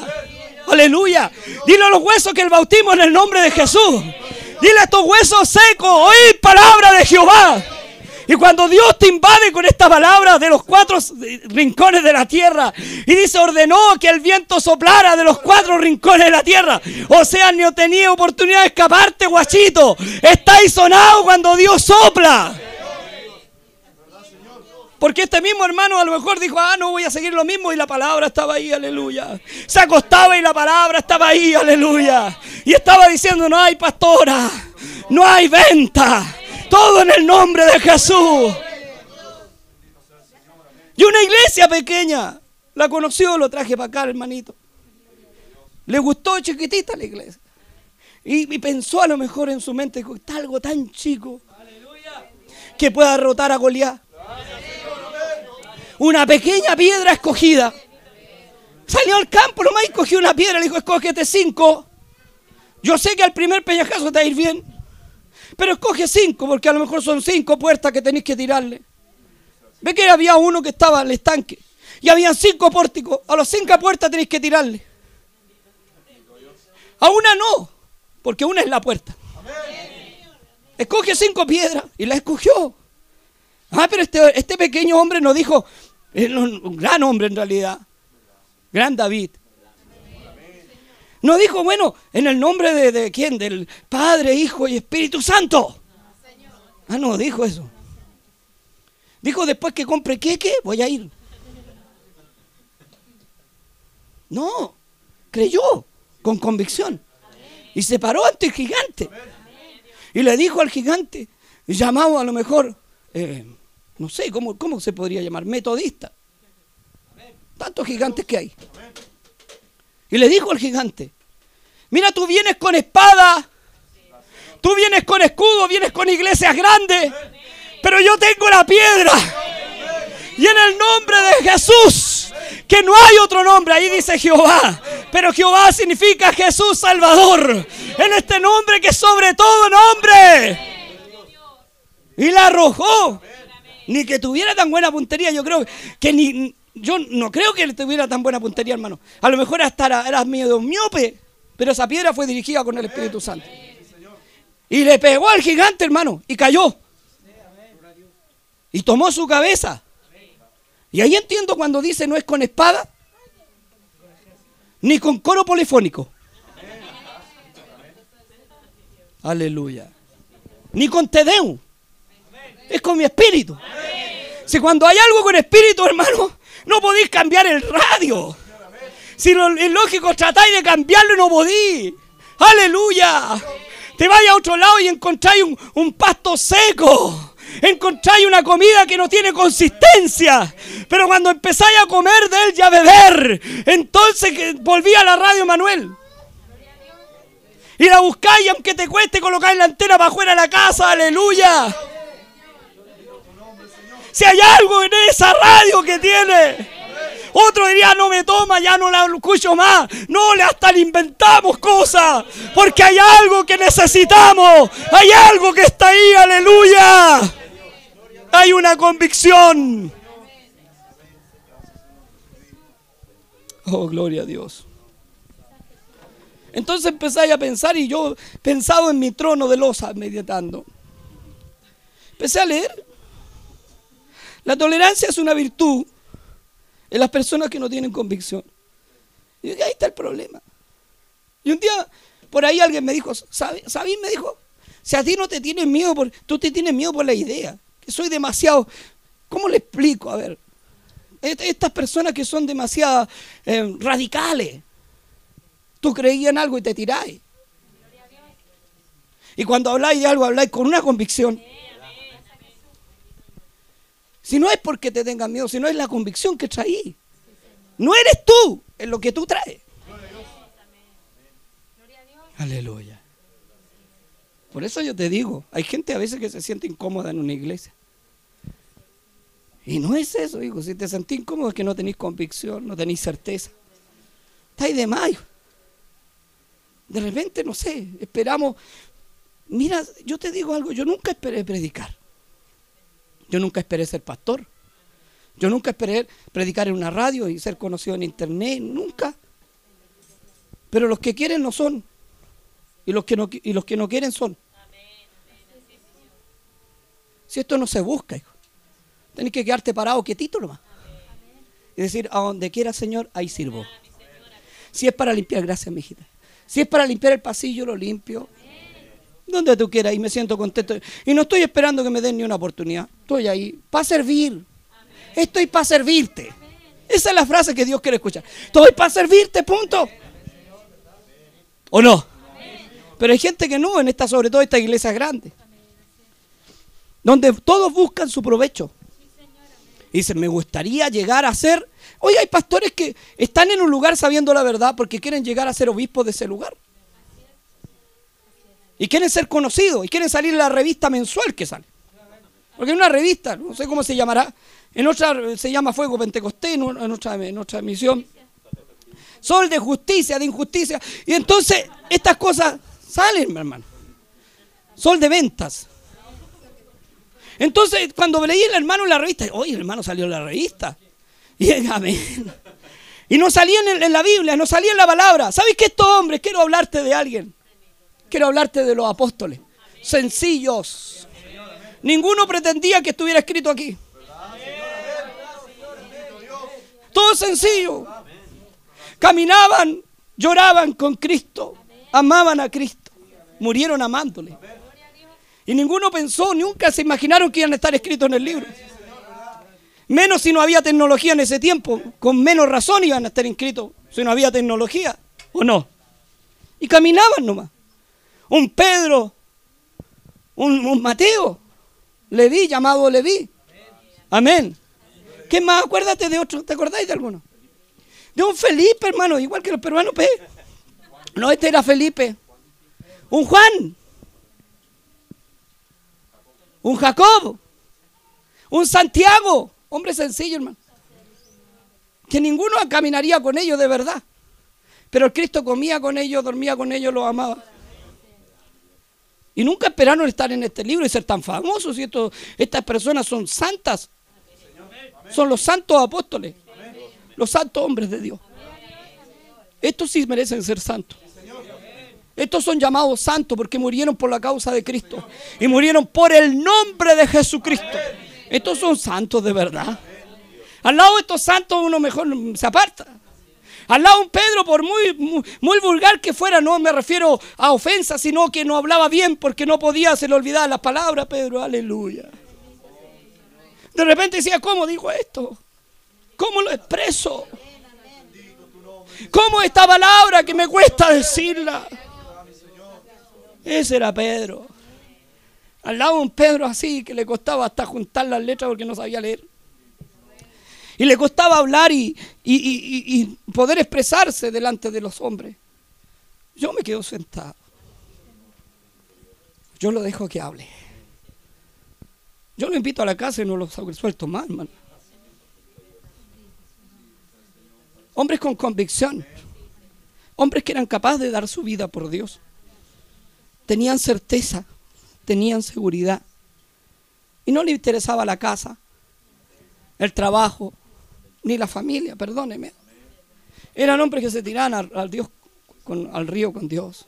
Aleluya. Dile a los huesos que el bautismo en el nombre de Jesús. Dile a estos huesos secos, oíd palabra de Jehová. Y cuando Dios te invade con esta palabra de los cuatro rincones de la tierra y dice ordenó que el viento soplara de los cuatro rincones de la tierra, o sea, no tenía oportunidad de escaparte, guachito. Estáis sonado cuando Dios sopla. Porque este mismo hermano a lo mejor dijo, ah, no voy a seguir lo mismo y la palabra estaba ahí, aleluya. Se acostaba y la palabra estaba ahí, aleluya. Y estaba diciendo, no hay pastora, no hay venta, todo en el nombre de Jesús. Y una iglesia pequeña, la conoció, lo traje para acá, hermanito. Le gustó chiquitita la iglesia. Y, pensó a lo mejor en su mente, está algo tan chico que pueda derrotar a Goliat una pequeña piedra escogida. Salió al campo nomás y cogió una piedra, le dijo, escógete cinco. Yo sé que al primer peñajazo te va a ir bien, pero escoge cinco, porque a lo mejor son cinco puertas que tenéis que tirarle. Ve que había uno que estaba el estanque y habían cinco pórticos. A las cinco puertas tenéis que tirarle. A una no, porque una es la puerta. Escoge cinco piedras y la escogió. Ah, pero este, este pequeño hombre no dijo, un gran hombre en realidad. Gran David. No dijo, bueno, en el nombre de, quién? Del Padre, Hijo y Espíritu Santo. Ah, no, dijo eso. Dijo después que compre queque, voy a ir. No, creyó con convicción. Y se paró ante el gigante. Y le dijo al gigante, llamado a lo mejor eh, no sé, ¿cómo, cómo se podría llamar? Metodista. Tantos gigantes que hay. Y le dijo al gigante, mira, tú vienes con espada, tú vienes con escudo, vienes con iglesias grandes, pero yo tengo la piedra. Y en el nombre de Jesús, que no hay otro nombre, ahí dice Jehová, pero Jehová significa Jesús Salvador, en este nombre que sobre todo nombre. Y la arrojó ni que tuviera tan buena puntería, yo creo que ni. Yo no creo que tuviera tan buena puntería, hermano. A lo mejor hasta era, era medio miope, pero esa piedra fue dirigida con el Espíritu Santo. Y le pegó al gigante, hermano, y cayó. Y tomó su cabeza. Y ahí entiendo cuando dice no es con espada, ni con coro polifónico. Aleluya. Ni con Tedeu. Es con mi espíritu. Si cuando hay algo con espíritu, hermano, no podéis cambiar el radio. Si lo lógico, tratáis de cambiarlo no podéis. Aleluya. Te vais a otro lado y encontráis un, pasto seco. Encontráis una comida que no tiene consistencia. Pero cuando empezáis a comer de él y a beber, entonces volví a la radio Manuel. Y la buscáis aunque te cueste colocar la antena para afuera de la casa. Aleluya. Si hay algo en esa radio que tiene. Otro diría, no me toma, ya no la escucho más. No, le hasta le inventamos cosas. Porque hay algo que necesitamos. Hay algo que está ahí, aleluya. Hay una convicción. Oh, gloria a Dios. Entonces empezáis a pensar y yo pensado en mi trono de losa meditando. Empecé a leer. La tolerancia es una virtud en las personas que no tienen convicción. Y ahí está el problema. Y un día por ahí alguien me dijo, ¿sabes? Me dijo, si a ti no te tienes miedo, por, tú te tienes miedo por la idea, que soy demasiado, ¿cómo le explico? A ver, estas personas que son demasiado eh, radicales, tú creías en algo y te tiráis. Y cuando habláis de algo, habláis con una convicción. Si no es porque te tengan miedo, si no es la convicción que traí. No eres tú, es lo que tú traes. Aleluya. Por eso yo te digo, hay gente a veces que se siente incómoda en una iglesia. Y no es eso, hijo. Si te sentís incómodo es que no tenéis convicción, no tenéis certeza. Estáis de mayo. De repente, no sé, esperamos. Mira, yo te digo algo, yo nunca esperé predicar. Yo nunca esperé ser pastor. Yo nunca esperé predicar en una radio y ser conocido en internet, nunca. Pero los que quieren no son. Y los que no, y los que no quieren son. Si esto no se busca, hijo. Tienes que quedarte parado quietito nomás. Y decir, a donde quiera, Señor, ahí sirvo. Si es para limpiar, gracias, mi hijita. Si es para limpiar el pasillo, lo limpio. Donde tú quieras y me siento contento. Y no estoy esperando que me den ni una oportunidad. Estoy ahí para servir. Estoy para servirte. Esa es la frase que Dios quiere escuchar. Estoy para servirte, punto. ¿O no? Pero hay gente que no, en esta, sobre todo esta iglesia grande. Donde todos buscan su provecho. Y dicen, me gustaría llegar a ser... Hoy hay pastores que están en un lugar sabiendo la verdad porque quieren llegar a ser obispos de ese lugar. Y quieren ser conocidos y quieren salir en la revista mensual que sale. Porque en una revista, no sé cómo se llamará, en otra se llama Fuego Pentecostés, en otra, en emisión. Sol de justicia, de injusticia. Y entonces estas cosas salen, mi hermano. Sol de ventas. Entonces, cuando leí el hermano en la revista, oye, el hermano salió en la revista. Y, y no salía en, la Biblia, no salía en la palabra. ¿Sabes qué estos hombres? Quiero hablarte de alguien. Quiero hablarte de los apóstoles. Sencillos. Ninguno pretendía que estuviera escrito aquí. Todo sencillo. Caminaban, lloraban con Cristo, amaban a Cristo, murieron amándole. Y ninguno pensó, nunca se imaginaron que iban a estar escritos en el libro. Menos si no había tecnología en ese tiempo. Con menos razón iban a estar inscritos si no había tecnología. ¿O no? Y caminaban nomás. Un Pedro, un, Mateo, Leví, llamado Leví. Amén. ¿Qué más? Acuérdate de otro. ¿Te acordáis de alguno? De un Felipe, hermano, igual que los peruanos. No, este era Felipe. Un Juan. Un Jacob. Un Santiago. Hombre sencillo, hermano. Que ninguno caminaría con ellos de verdad. Pero el Cristo comía con ellos, dormía con ellos, los amaba. Y nunca esperaron estar en este libro y ser tan famosos. Y estas personas son santas. Son los santos apóstoles. Los santos hombres de Dios. Estos sí merecen ser santos. Estos son llamados santos porque murieron por la causa de Cristo. Y murieron por el nombre de Jesucristo. Estos son santos de verdad. Al lado de estos santos uno mejor se aparta. Al lado un Pedro, por muy, muy, vulgar que fuera, no me refiero a ofensa, sino que no hablaba bien porque no podía, se le olvidaba las palabras, Pedro, aleluya. De repente decía, ¿cómo dijo esto? ¿Cómo lo expreso? ¿Cómo esta palabra que me cuesta decirla? Ese era Pedro. Al lado un Pedro así que le costaba hasta juntar las letras porque no sabía leer. Y le costaba hablar y, y, poder expresarse delante de los hombres. Yo me quedo sentado. Yo lo dejo que hable. Yo lo invito a la casa y no lo suelto más, hermano. Hombres con convicción. Hombres que eran capaces de dar su vida por Dios. Tenían certeza, tenían seguridad. Y no le interesaba la casa, el trabajo, ni la familia, perdóneme. Eran hombres que se tiraban al, Dios, al río con Dios.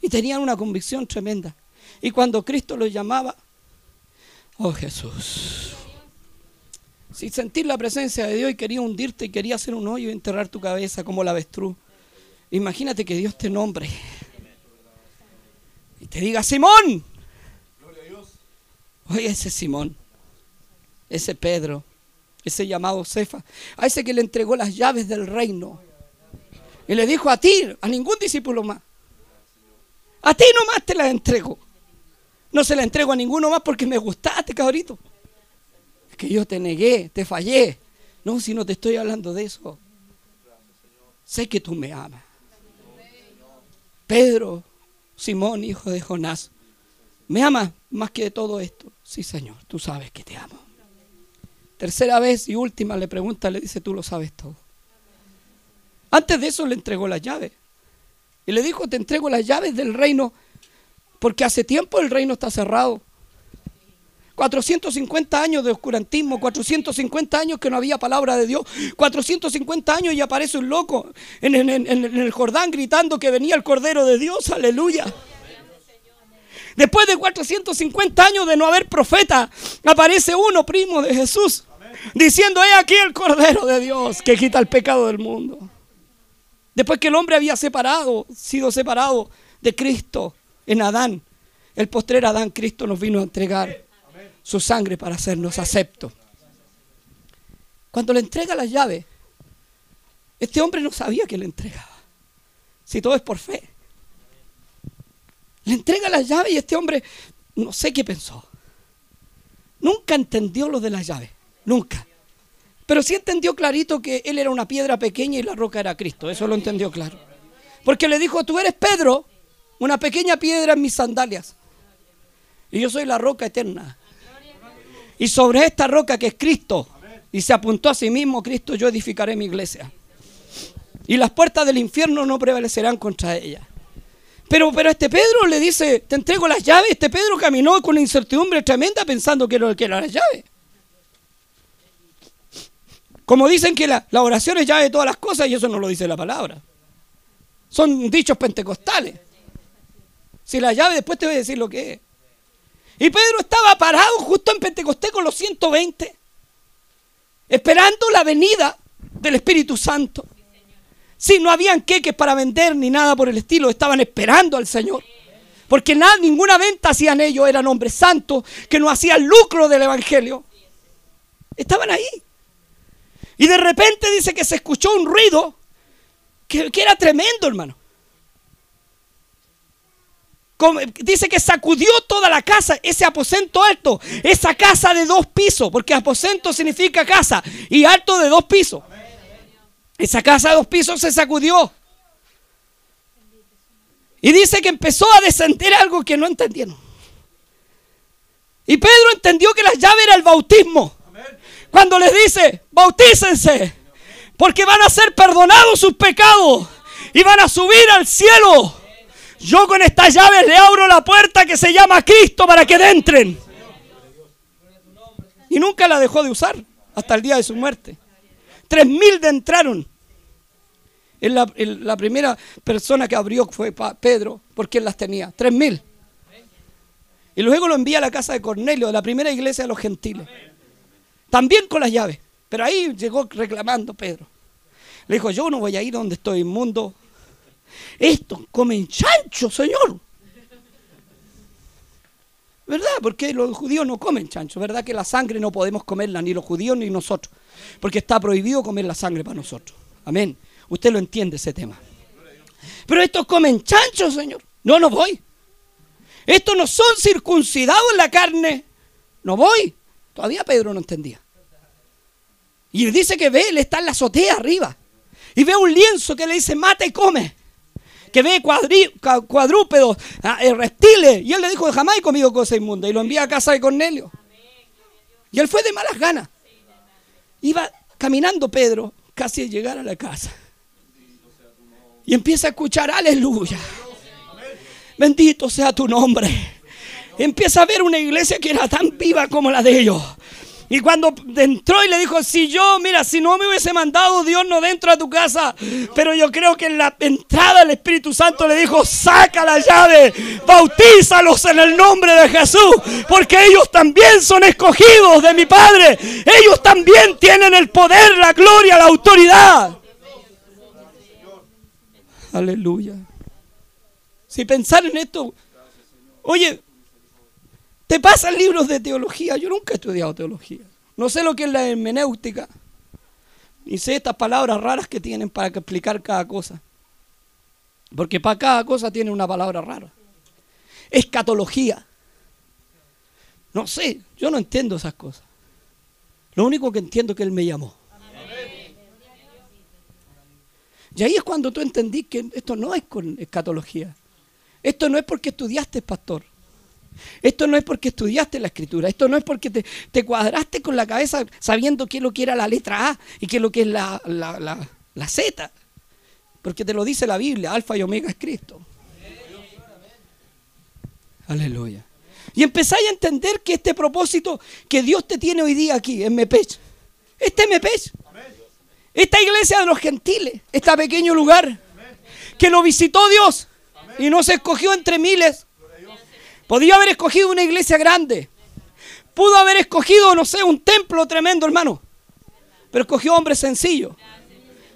Y tenían una convicción tremenda. Y cuando Cristo los llamaba, oh Jesús, si sentir la presencia de Dios y quería hundirte y quería hacer un hoyo y enterrar tu cabeza como la avestruz, imagínate que Dios te nombre y te diga, Simón. Oye, ese Simón, ese Pedro, ese llamado Cefa, a ese que le entregó las llaves del reino. Y le dijo a ti, a ningún discípulo más. A ti nomás te las entrego. No se la entrego a ninguno más porque me gustaste, cabrito que yo te negué, te fallé. No, si no te estoy hablando de eso. Sé que tú me amas. Pedro, Simón, hijo de Jonás, ¿me amas más que todo esto? Sí, Señor, tú sabes que te amo. Tercera vez y última le pregunta, le dice, tú lo sabes todo. Antes de eso le entregó las llaves. Y le dijo, te entrego las llaves del reino, porque hace tiempo el reino está cerrado. 450 años de oscurantismo, 450 años que no había palabra de Dios, 450 años y aparece un loco en, el Jordán gritando que venía el Cordero de Dios, aleluya. Después de 450 años de no haber profeta, aparece uno primo de Jesús, diciendo, he aquí el Cordero de Dios que quita el pecado del mundo. Después que el hombre había separado, sido separado de Cristo en Adán, el postrer Adán, Cristo nos vino a entregar su sangre para hacernos aceptos. Cuando le entrega las llaves, este hombre no sabía que le entregaba. Si todo es por fe. Le entrega las llaves y este hombre no sé qué pensó. Nunca entendió lo de las llaves. Nunca. Pero sí entendió clarito que él era una piedra pequeña y la roca era Cristo. Eso lo entendió claro. Porque le dijo, tú eres Pedro, una pequeña piedra en mis sandalias. Y yo soy la roca eterna. Y sobre esta roca que es Cristo, y se apuntó a sí mismo, Cristo, yo edificaré mi iglesia. Y las puertas del infierno no prevalecerán contra ella. Pero, pero este Pedro le dice, te entrego las llaves. Este Pedro caminó con incertidumbre tremenda pensando que, que era las llaves. Como dicen que la, oración es llave de todas las cosas y eso no lo dice la palabra. Son dichos pentecostales. Si la llave después te voy a decir lo que es. Y Pedro estaba parado justo en Pentecostés con los 120, esperando la venida del Espíritu Santo. Si no habían queques para vender ni nada por el estilo, estaban esperando al Señor. Porque nada, ninguna venta hacían ellos, eran hombres santos que no hacían lucro del Evangelio. Estaban ahí. Y de repente dice que se escuchó un ruido que, era tremendo, hermano dice que sacudió toda la casa, ese aposento alto, esa casa de dos pisos, porque aposento significa casa y alto de dos pisos. Esa casa de dos pisos se sacudió. Y dice que empezó a descender algo que no entendieron. Y Pedro entendió que la llave era el bautismo. Cuando les dice, bautícense, porque van a ser perdonados sus pecados y van a subir al cielo. Yo con estas llaves le abro la puerta que se llama Cristo para que entren. Y nunca la dejó de usar hasta el día de su muerte. Tres mil de entraron. la, la, primera persona que abrió fue Pedro, porque él las tenía. Tres mil. Y luego lo envía a la casa de Cornelio, de la primera iglesia de los gentiles. También con las llaves. Pero ahí llegó reclamando Pedro. Le dijo, yo no voy a ir donde estoy inmundo. Estos comen chancho, Señor. ¿Verdad? Porque los judíos no comen chancho. ¿Verdad que la sangre no podemos comerla, ni los judíos ni nosotros? Porque está prohibido comer la sangre para nosotros. Amén. Usted lo entiende ese tema. Pero estos comen chancho, Señor. No, no voy. Estos no son circuncidados en la carne. No voy. Todavía Pedro no entendía. Y dice que ve, él está en la azotea arriba. Y ve un lienzo que le dice, mata y come. Que ve cuadrúpedos, ah, eh, reptiles. Y él le dijo, jamás he comido cosa inmunda. Y lo envía a casa de Cornelio. Y él fue de malas ganas. Iba caminando Pedro casi a llegar a la casa. Y empieza a escuchar, aleluya. Bendito sea tu nombre. Empieza a ver una iglesia que era tan viva como la de ellos. Y cuando entró y le dijo, si yo, mira, si no me hubiese mandado Dios no dentro a tu casa, pero yo creo que en la entrada el Espíritu Santo le dijo, saca la llave, bautízalos en el nombre de Jesús, porque ellos también son escogidos de mi Padre, ellos también tienen el poder, la gloria, la autoridad. Aleluya. Si pensar en esto, oye, te pasan libros de teología. Yo nunca he estudiado teología. No sé lo que es la hermenéutica. Ni sé estas palabras raras que tienen para explicar cada cosa. Porque para cada cosa tiene una palabra rara. Escatología. No sé, yo no entiendo esas cosas. Lo único que entiendo es que Él me llamó. Y ahí es cuando tú entendí que esto no es con escatología. Esto no es porque estudiaste, pastor. Esto no es porque estudiaste la escritura. Esto no es porque te, cuadraste con la cabeza sabiendo qué es lo que era la letra A y qué es lo que es la, la Z. Porque te lo dice la Biblia, alfa y omega es Cristo. Aleluya. Y empezáis a entender que este propósito que Dios te tiene hoy día aquí en Mepech, este Mepech, esta iglesia de los gentiles, este pequeño lugar, que lo visitó Dios y no se escogió entre miles. Podía haber escogido una iglesia grande. Pudo haber escogido, no sé, un templo tremendo, hermano. Pero escogió hombres sencillos.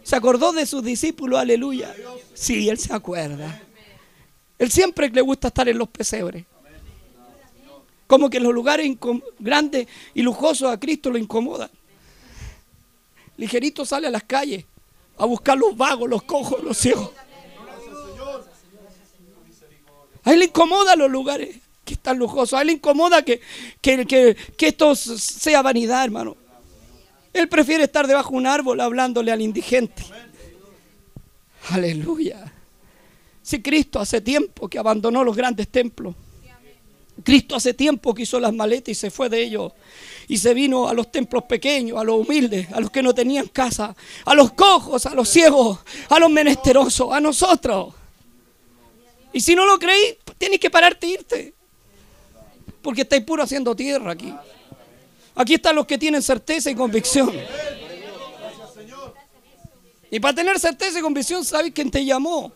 Se acordó de sus discípulos, aleluya. Sí, él se acuerda. Él siempre le gusta estar en los pesebres. Como que los lugares grandes y lujosos a Cristo lo incomodan ligerito sale a las calles a buscar los vagos, los cojos, los ciegos. A él le incomoda los lugares que están lujosos. A él le incomoda que, que, esto sea vanidad, hermano. Él prefiere estar debajo de un árbol hablándole al indigente. Aleluya. Si Cristo hace tiempo que abandonó los grandes templos. Cristo hace tiempo que hizo las maletas y se fue de ellos y se vino a los templos pequeños, a los humildes, a los que no tenían casa, a los cojos, a los ciegos, a los menesterosos, a nosotros. Y si no lo creí, tienes que pararte e irte. Porque estáis puro haciendo tierra aquí. Aquí están los que tienen certeza y convicción. Y para tener certeza y convicción, sabéis quién te llamó.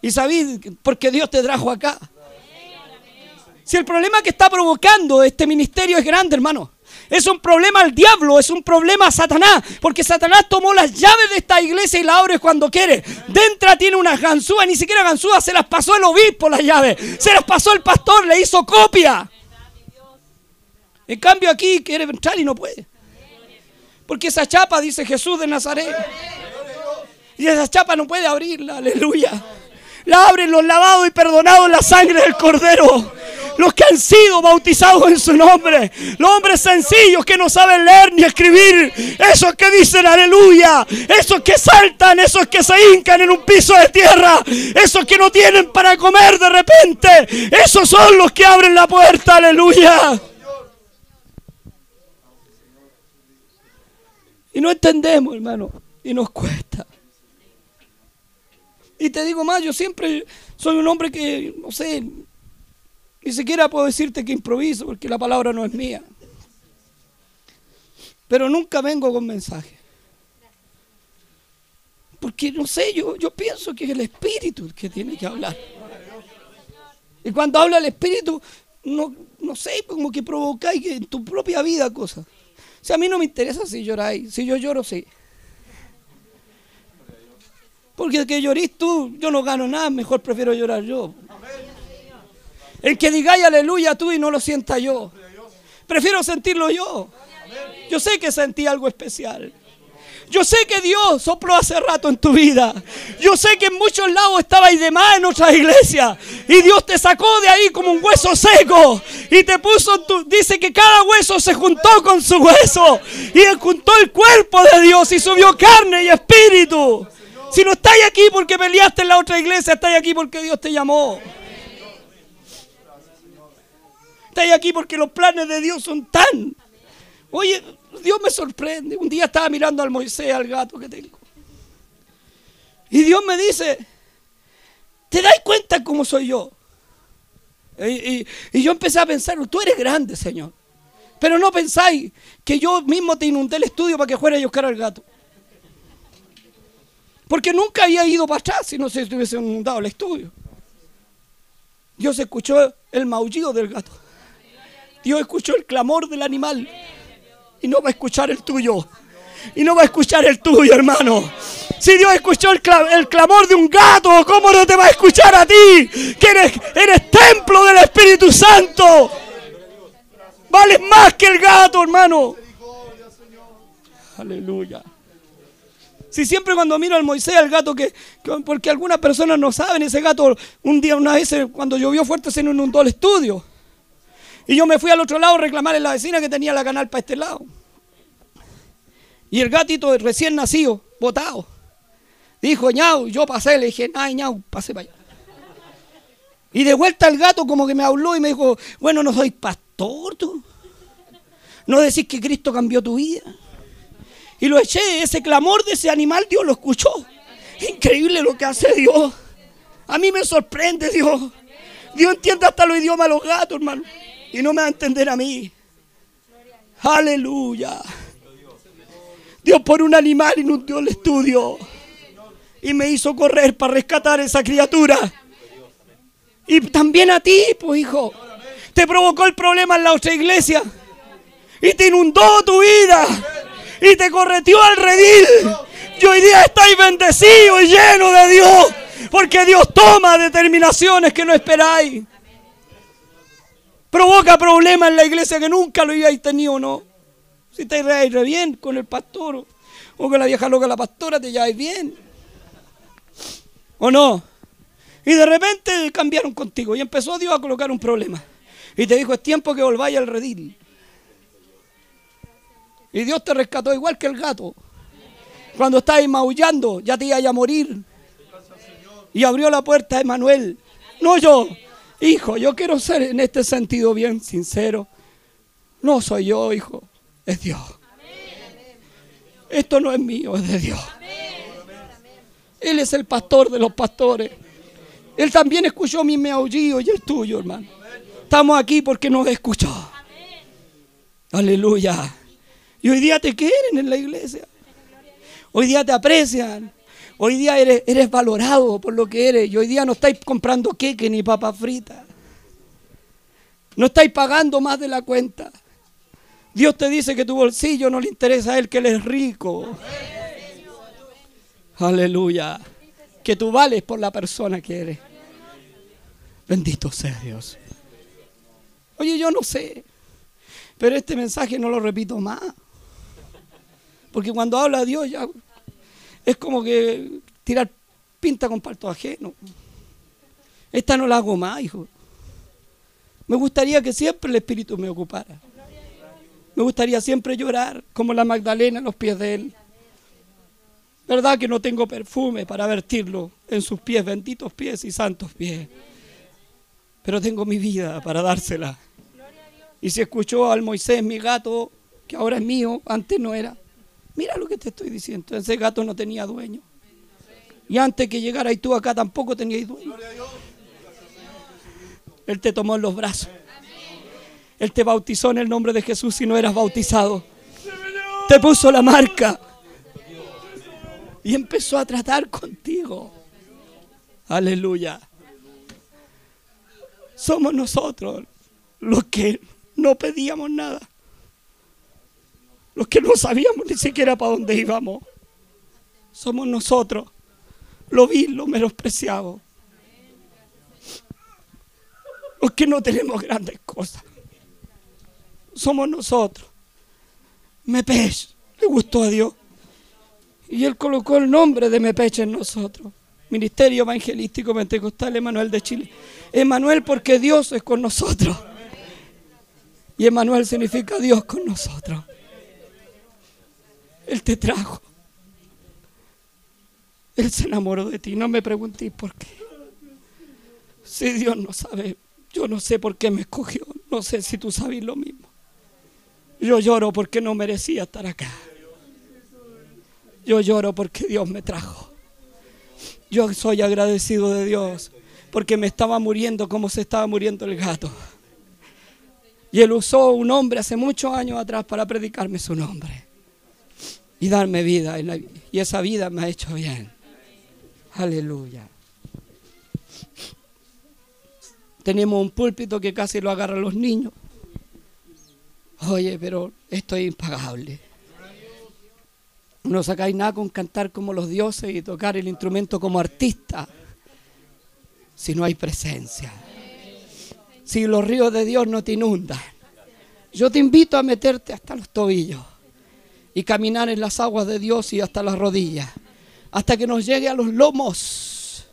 Y sabéis por qué Dios te trajo acá. Si el problema que está provocando este ministerio es grande, hermano. Es un problema al diablo, es un problema a Satanás, porque Satanás tomó las llaves de esta iglesia y la abre cuando quiere. Dentro tiene unas ganzúas, ni siquiera ganzúas, se las pasó el obispo las llaves, se las pasó el pastor, le hizo copia. En cambio aquí quiere entrar y no puede. Porque esa chapa dice Jesús de Nazaret. Y esa chapa no puede abrirla, aleluya. La abren los lavados y perdonados en la sangre del Cordero los que han sido bautizados en su nombre, los hombres sencillos que no saben leer ni escribir, esos que dicen aleluya, esos que saltan, esos que se hincan en un piso de tierra, esos que no tienen para comer de repente, esos son los que abren la puerta, aleluya. Y no entendemos, hermano, y nos cuesta. Y te digo más, yo siempre soy un hombre que, no sé, ni siquiera puedo decirte que improviso porque la palabra no es mía. Pero nunca vengo con mensaje. Porque no sé, yo, yo pienso que es el Espíritu que tiene que hablar. Y cuando habla el Espíritu, no, no sé, como que provocáis en tu propia vida cosas. Si a mí no me interesa si lloráis, si yo lloro, sí. Porque que llorís tú, yo no gano nada, mejor prefiero llorar yo. El que digáis aleluya tú y no lo sienta yo. Prefiero sentirlo yo. Yo sé que sentí algo especial. Yo sé que Dios sopló hace rato en tu vida. Yo sé que en muchos lados estabais de más en otras iglesias. Y Dios te sacó de ahí como un hueso seco. Y te puso, tu, dice que cada hueso se juntó con su hueso. Y juntó el cuerpo de Dios y subió carne y espíritu. Si no estáis aquí porque peleaste en la otra iglesia, estáis aquí porque Dios te llamó. Estáis aquí porque los planes de Dios son tan. Oye, Dios me sorprende. Un día estaba mirando al Moisés, al gato que tengo. Y Dios me dice, ¿te das cuenta cómo soy yo? Y, y, yo empecé a pensar, tú eres grande, Señor. Pero no pensáis que yo mismo te inundé el estudio para que fuera a buscar al gato. Porque nunca había ido para atrás si no se hubiese inundado el estudio. Dios escuchó el maullido del gato. Dios escuchó el clamor del animal y no va a escuchar el tuyo. Y no va a escuchar el tuyo, hermano. Si Dios escuchó el, clamor de un gato, ¿cómo no te va a escuchar a ti? Que eres, templo del Espíritu Santo. Vales más que el gato, hermano. Aleluya. Si siempre cuando miro al Moisés, al gato, que, porque algunas personas no saben, ese gato un día, una vez, cuando llovió fuerte, se inundó el estudio. Y yo me fui al otro lado a reclamarle a la vecina que tenía la canal para este lado. Y el gatito recién nacido, botado, dijo, ñau, yo pasé, le dije, ay, ñau, pasé para allá. Y de vuelta el gato como que me habló y me dijo, bueno, no soy pastor tú. No decís que Cristo cambió tu vida. Y lo eché, ese clamor de ese animal Dios lo escuchó. Increíble lo que hace Dios. A mí me sorprende Dios. Dios entiende hasta los idiomas de los gatos, hermano y no me va a entender a mí. Aleluya. Dios por un animal inundó el estudio y me hizo correr para rescatar a esa criatura. Y también a ti, pues hijo. Te provocó el problema en la otra iglesia y te inundó tu vida y te correteó al redil. Y hoy día estáis bendecidos y llenos de Dios porque Dios toma determinaciones que no esperáis provoca problemas en la iglesia que nunca lo habíais tenido, ¿no? Si te re bien con el pastor o, con la vieja loca la pastora, te lleváis bien. ¿O no? Y de repente cambiaron contigo y empezó Dios a colocar un problema. Y te dijo, es tiempo que volváis al redil. Y Dios te rescató igual que el gato. Cuando estabas maullando, ya te iba a morir. Y abrió la puerta a Emanuel. No yo, Hijo, yo quiero ser en este sentido bien sincero. No soy yo, hijo, es Dios. Esto no es mío, es de Dios. Él es el pastor de los pastores. Él también escuchó mi maullido y el tuyo, hermano. Estamos aquí porque nos escuchó. Aleluya. Y hoy día te quieren en la iglesia. Hoy día te aprecian. Hoy día eres, valorado por lo que eres y hoy día no estáis comprando queque ni papa frita. No estáis pagando más de la cuenta. Dios te dice que tu bolsillo no le interesa a Él, que Él es rico. Aleluya. Que tú vales por la persona que eres. Bendito sea Dios. Oye, yo no sé. Pero este mensaje no lo repito más. Porque cuando habla Dios ya es como que tirar pinta con parto ajeno. Esta no la hago más, hijo. Me gustaría que siempre el Espíritu me ocupara. Me gustaría siempre llorar como la Magdalena en los pies de Él. ¿Verdad que no tengo perfume para vertirlo en sus pies, benditos pies y santos pies? Pero tengo mi vida para dársela. Y si escuchó al Moisés, mi gato, que ahora es mío, antes no era, Mira lo que te estoy diciendo. Ese gato no tenía dueño. Y antes que llegaras tú acá tampoco tenías dueño. Él te tomó en los brazos. Él te bautizó en el nombre de Jesús si no eras bautizado. Te puso la marca. Y empezó a tratar contigo. Aleluya. Somos nosotros los que no pedíamos nada. Los que no sabíamos ni siquiera para dónde íbamos. Somos nosotros, lo vi, lo menospreciado. Los que no tenemos grandes cosas. Somos nosotros. Mepech le gustó a Dios. Y Él colocó el nombre de Mepech en nosotros. Ministerio Evangelístico Pentecostal Emanuel de Chile. Emanuel porque Dios es con nosotros. Y Emanuel significa Dios con nosotros. Él te trajo. Él se enamoró de ti. No me preguntéis por qué. Si Dios no sabe, yo no sé por qué me escogió. No sé si tú sabes lo mismo. Yo lloro porque no merecía estar acá. Yo lloro porque Dios me trajo. Yo soy agradecido de Dios porque me estaba muriendo como se estaba muriendo el gato. Y Él usó un hombre hace muchos años atrás para predicarme su nombre y darme vida. Y esa vida me ha hecho bien. Aleluya. Tenemos un púlpito que casi lo agarran los niños. Oye, pero esto es impagable. No sacáis nada con cantar como los dioses y tocar el instrumento como artista si no hay presencia. Si los ríos de Dios no te inundan. Yo te invito a meterte hasta los tobillos y caminar en las aguas de Dios y hasta las rodillas, hasta que nos llegue a los lomos,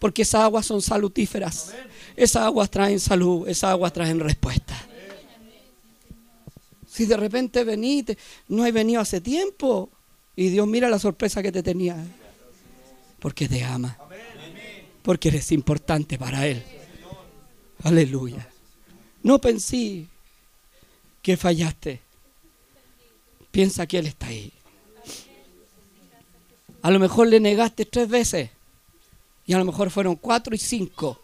porque esas aguas son salutíferas. Esas aguas traen salud, esas aguas traen respuesta. Si de repente veniste, no he venido hace tiempo, y Dios mira la sorpresa que te tenía, porque te ama, porque eres importante para Él. Aleluya. No pensé que fallaste. Piensa que Él está ahí. A lo mejor le negaste tres veces y a lo mejor fueron cuatro y cinco,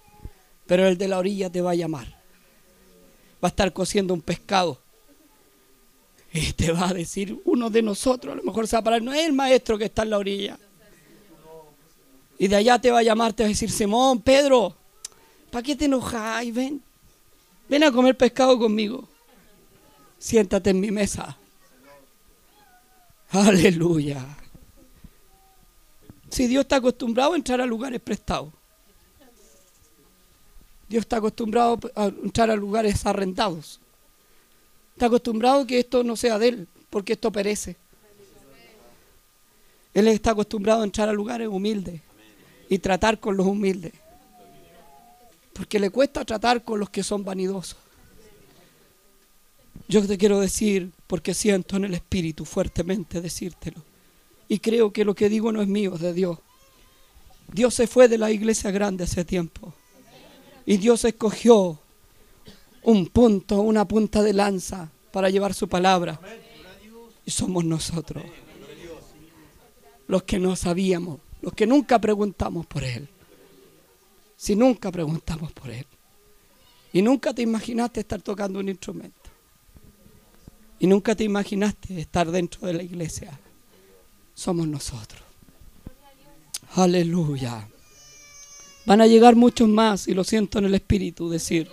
pero el de la orilla te va a llamar. Va a estar cociendo un pescado y te va a decir uno de nosotros, a lo mejor se va a parar, no es el maestro que está en la orilla. Y de allá te va a llamar, te va a decir, Simón, Pedro, ¿para qué te enojas? Ven, ven a comer pescado conmigo. Siéntate en mi mesa. Aleluya. Si Dios está acostumbrado a entrar a lugares prestados. Dios está acostumbrado a entrar a lugares arrendados. Está acostumbrado que esto no sea de Él, porque esto perece. Él está acostumbrado a entrar a lugares humildes y tratar con los humildes. Porque le cuesta tratar con los que son vanidosos. Yo te quiero decir, porque siento en el Espíritu fuertemente decírtelo. Y creo que lo que digo no es mío, es de Dios. Dios se fue de la iglesia grande hace tiempo. Y Dios escogió un punto, una punta de lanza para llevar su palabra. Y somos nosotros. Los que no sabíamos, los que nunca preguntamos por Él. Si nunca preguntamos por Él. Y nunca te imaginaste estar tocando un instrumento. Y nunca te imaginaste estar dentro de la iglesia. Somos nosotros. Aleluya. Van a llegar muchos más, y lo siento en el espíritu decir,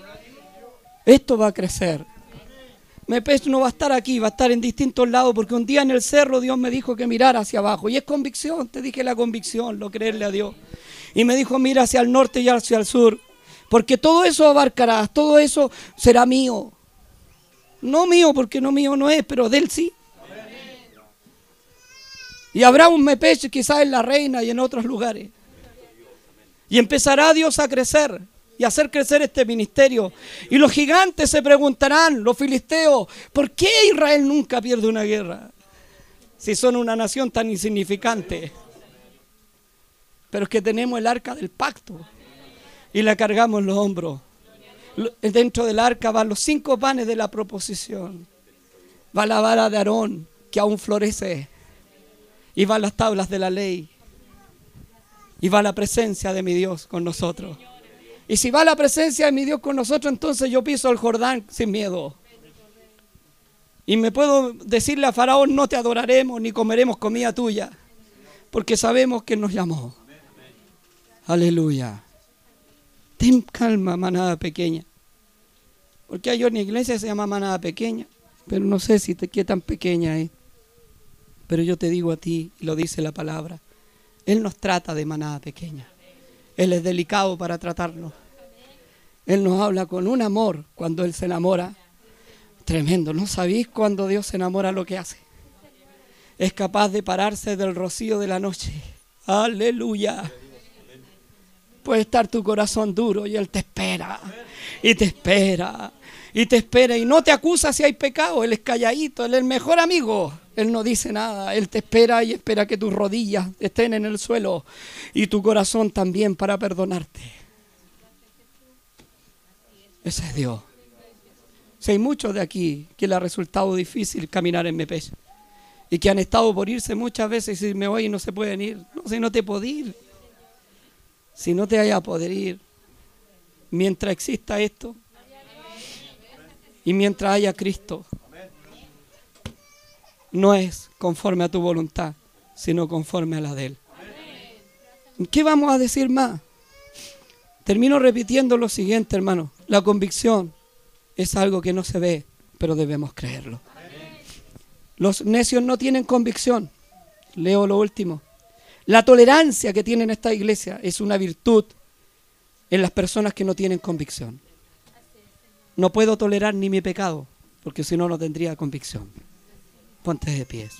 esto va a crecer. Mepech no va a estar aquí, va a estar en distintos lados, porque un día en el cerro Dios me dijo que mirara hacia abajo. Y es convicción, te dije la convicción, lo creerle a Dios. Y me dijo, mira hacia el norte y hacia el sur, porque todo eso abarcarás, todo eso será mío. No mío, porque no mío no es, pero de él sí. Y habrá un mepeche quizás en la reina y en otros lugares. Y empezará Dios a crecer y hacer crecer este ministerio. Y los gigantes se preguntarán, los filisteos, ¿por qué Israel nunca pierde una guerra? Si son una nación tan insignificante. Pero es que tenemos el arca del pacto y la cargamos en los hombros. Dentro del arca van los cinco panes de la proposición. Va la vara de Aarón, que aún florece. Y van las tablas de la ley. Y va la presencia de mi Dios con nosotros. Y si va la presencia de mi Dios con nosotros, entonces yo piso el Jordán sin miedo. Y me puedo decirle a Faraón, no te adoraremos ni comeremos comida tuya, porque sabemos que nos llamó. Aleluya. Ten calma, manada pequeña. Porque hay una iglesia que se llama manada pequeña, pero no sé si te qué tan pequeña es. Pero yo te digo a ti, y lo dice la palabra, Él nos trata de manada pequeña. Él es delicado para tratarnos. Él nos habla con un amor cuando Él se enamora. Tremendo. ¿No sabéis cuando Dios se enamora lo que hace? Es capaz de pararse del rocío de la noche. Aleluya. Puede estar tu corazón duro y Él te espera. Y te espera. Y te espera. Y no te acusa si hay pecado. Él es calladito. Él es el mejor amigo. Él no dice nada. Él te espera y espera que tus rodillas estén en el suelo. Y tu corazón también para perdonarte. Ese es Dios. Si hay muchos de aquí que le ha resultado difícil caminar en mi pecho y que han estado por irse muchas veces y me voy y no se pueden ir. No, si no te puedo ir. Si no te vaya a poder ir. Mientras exista esto y mientras haya Cristo, no es conforme a tu voluntad, sino conforme a la de Él. ¿Qué vamos a decir más? Termino repitiendo lo siguiente, hermano. La convicción es algo que no se ve, pero debemos creerlo. Los necios no tienen convicción. Leo lo último. La tolerancia que tiene esta iglesia es una virtud en las personas que no tienen convicción. No puedo tolerar ni mi pecado, porque si no, no tendría convicción. Ponte de pies.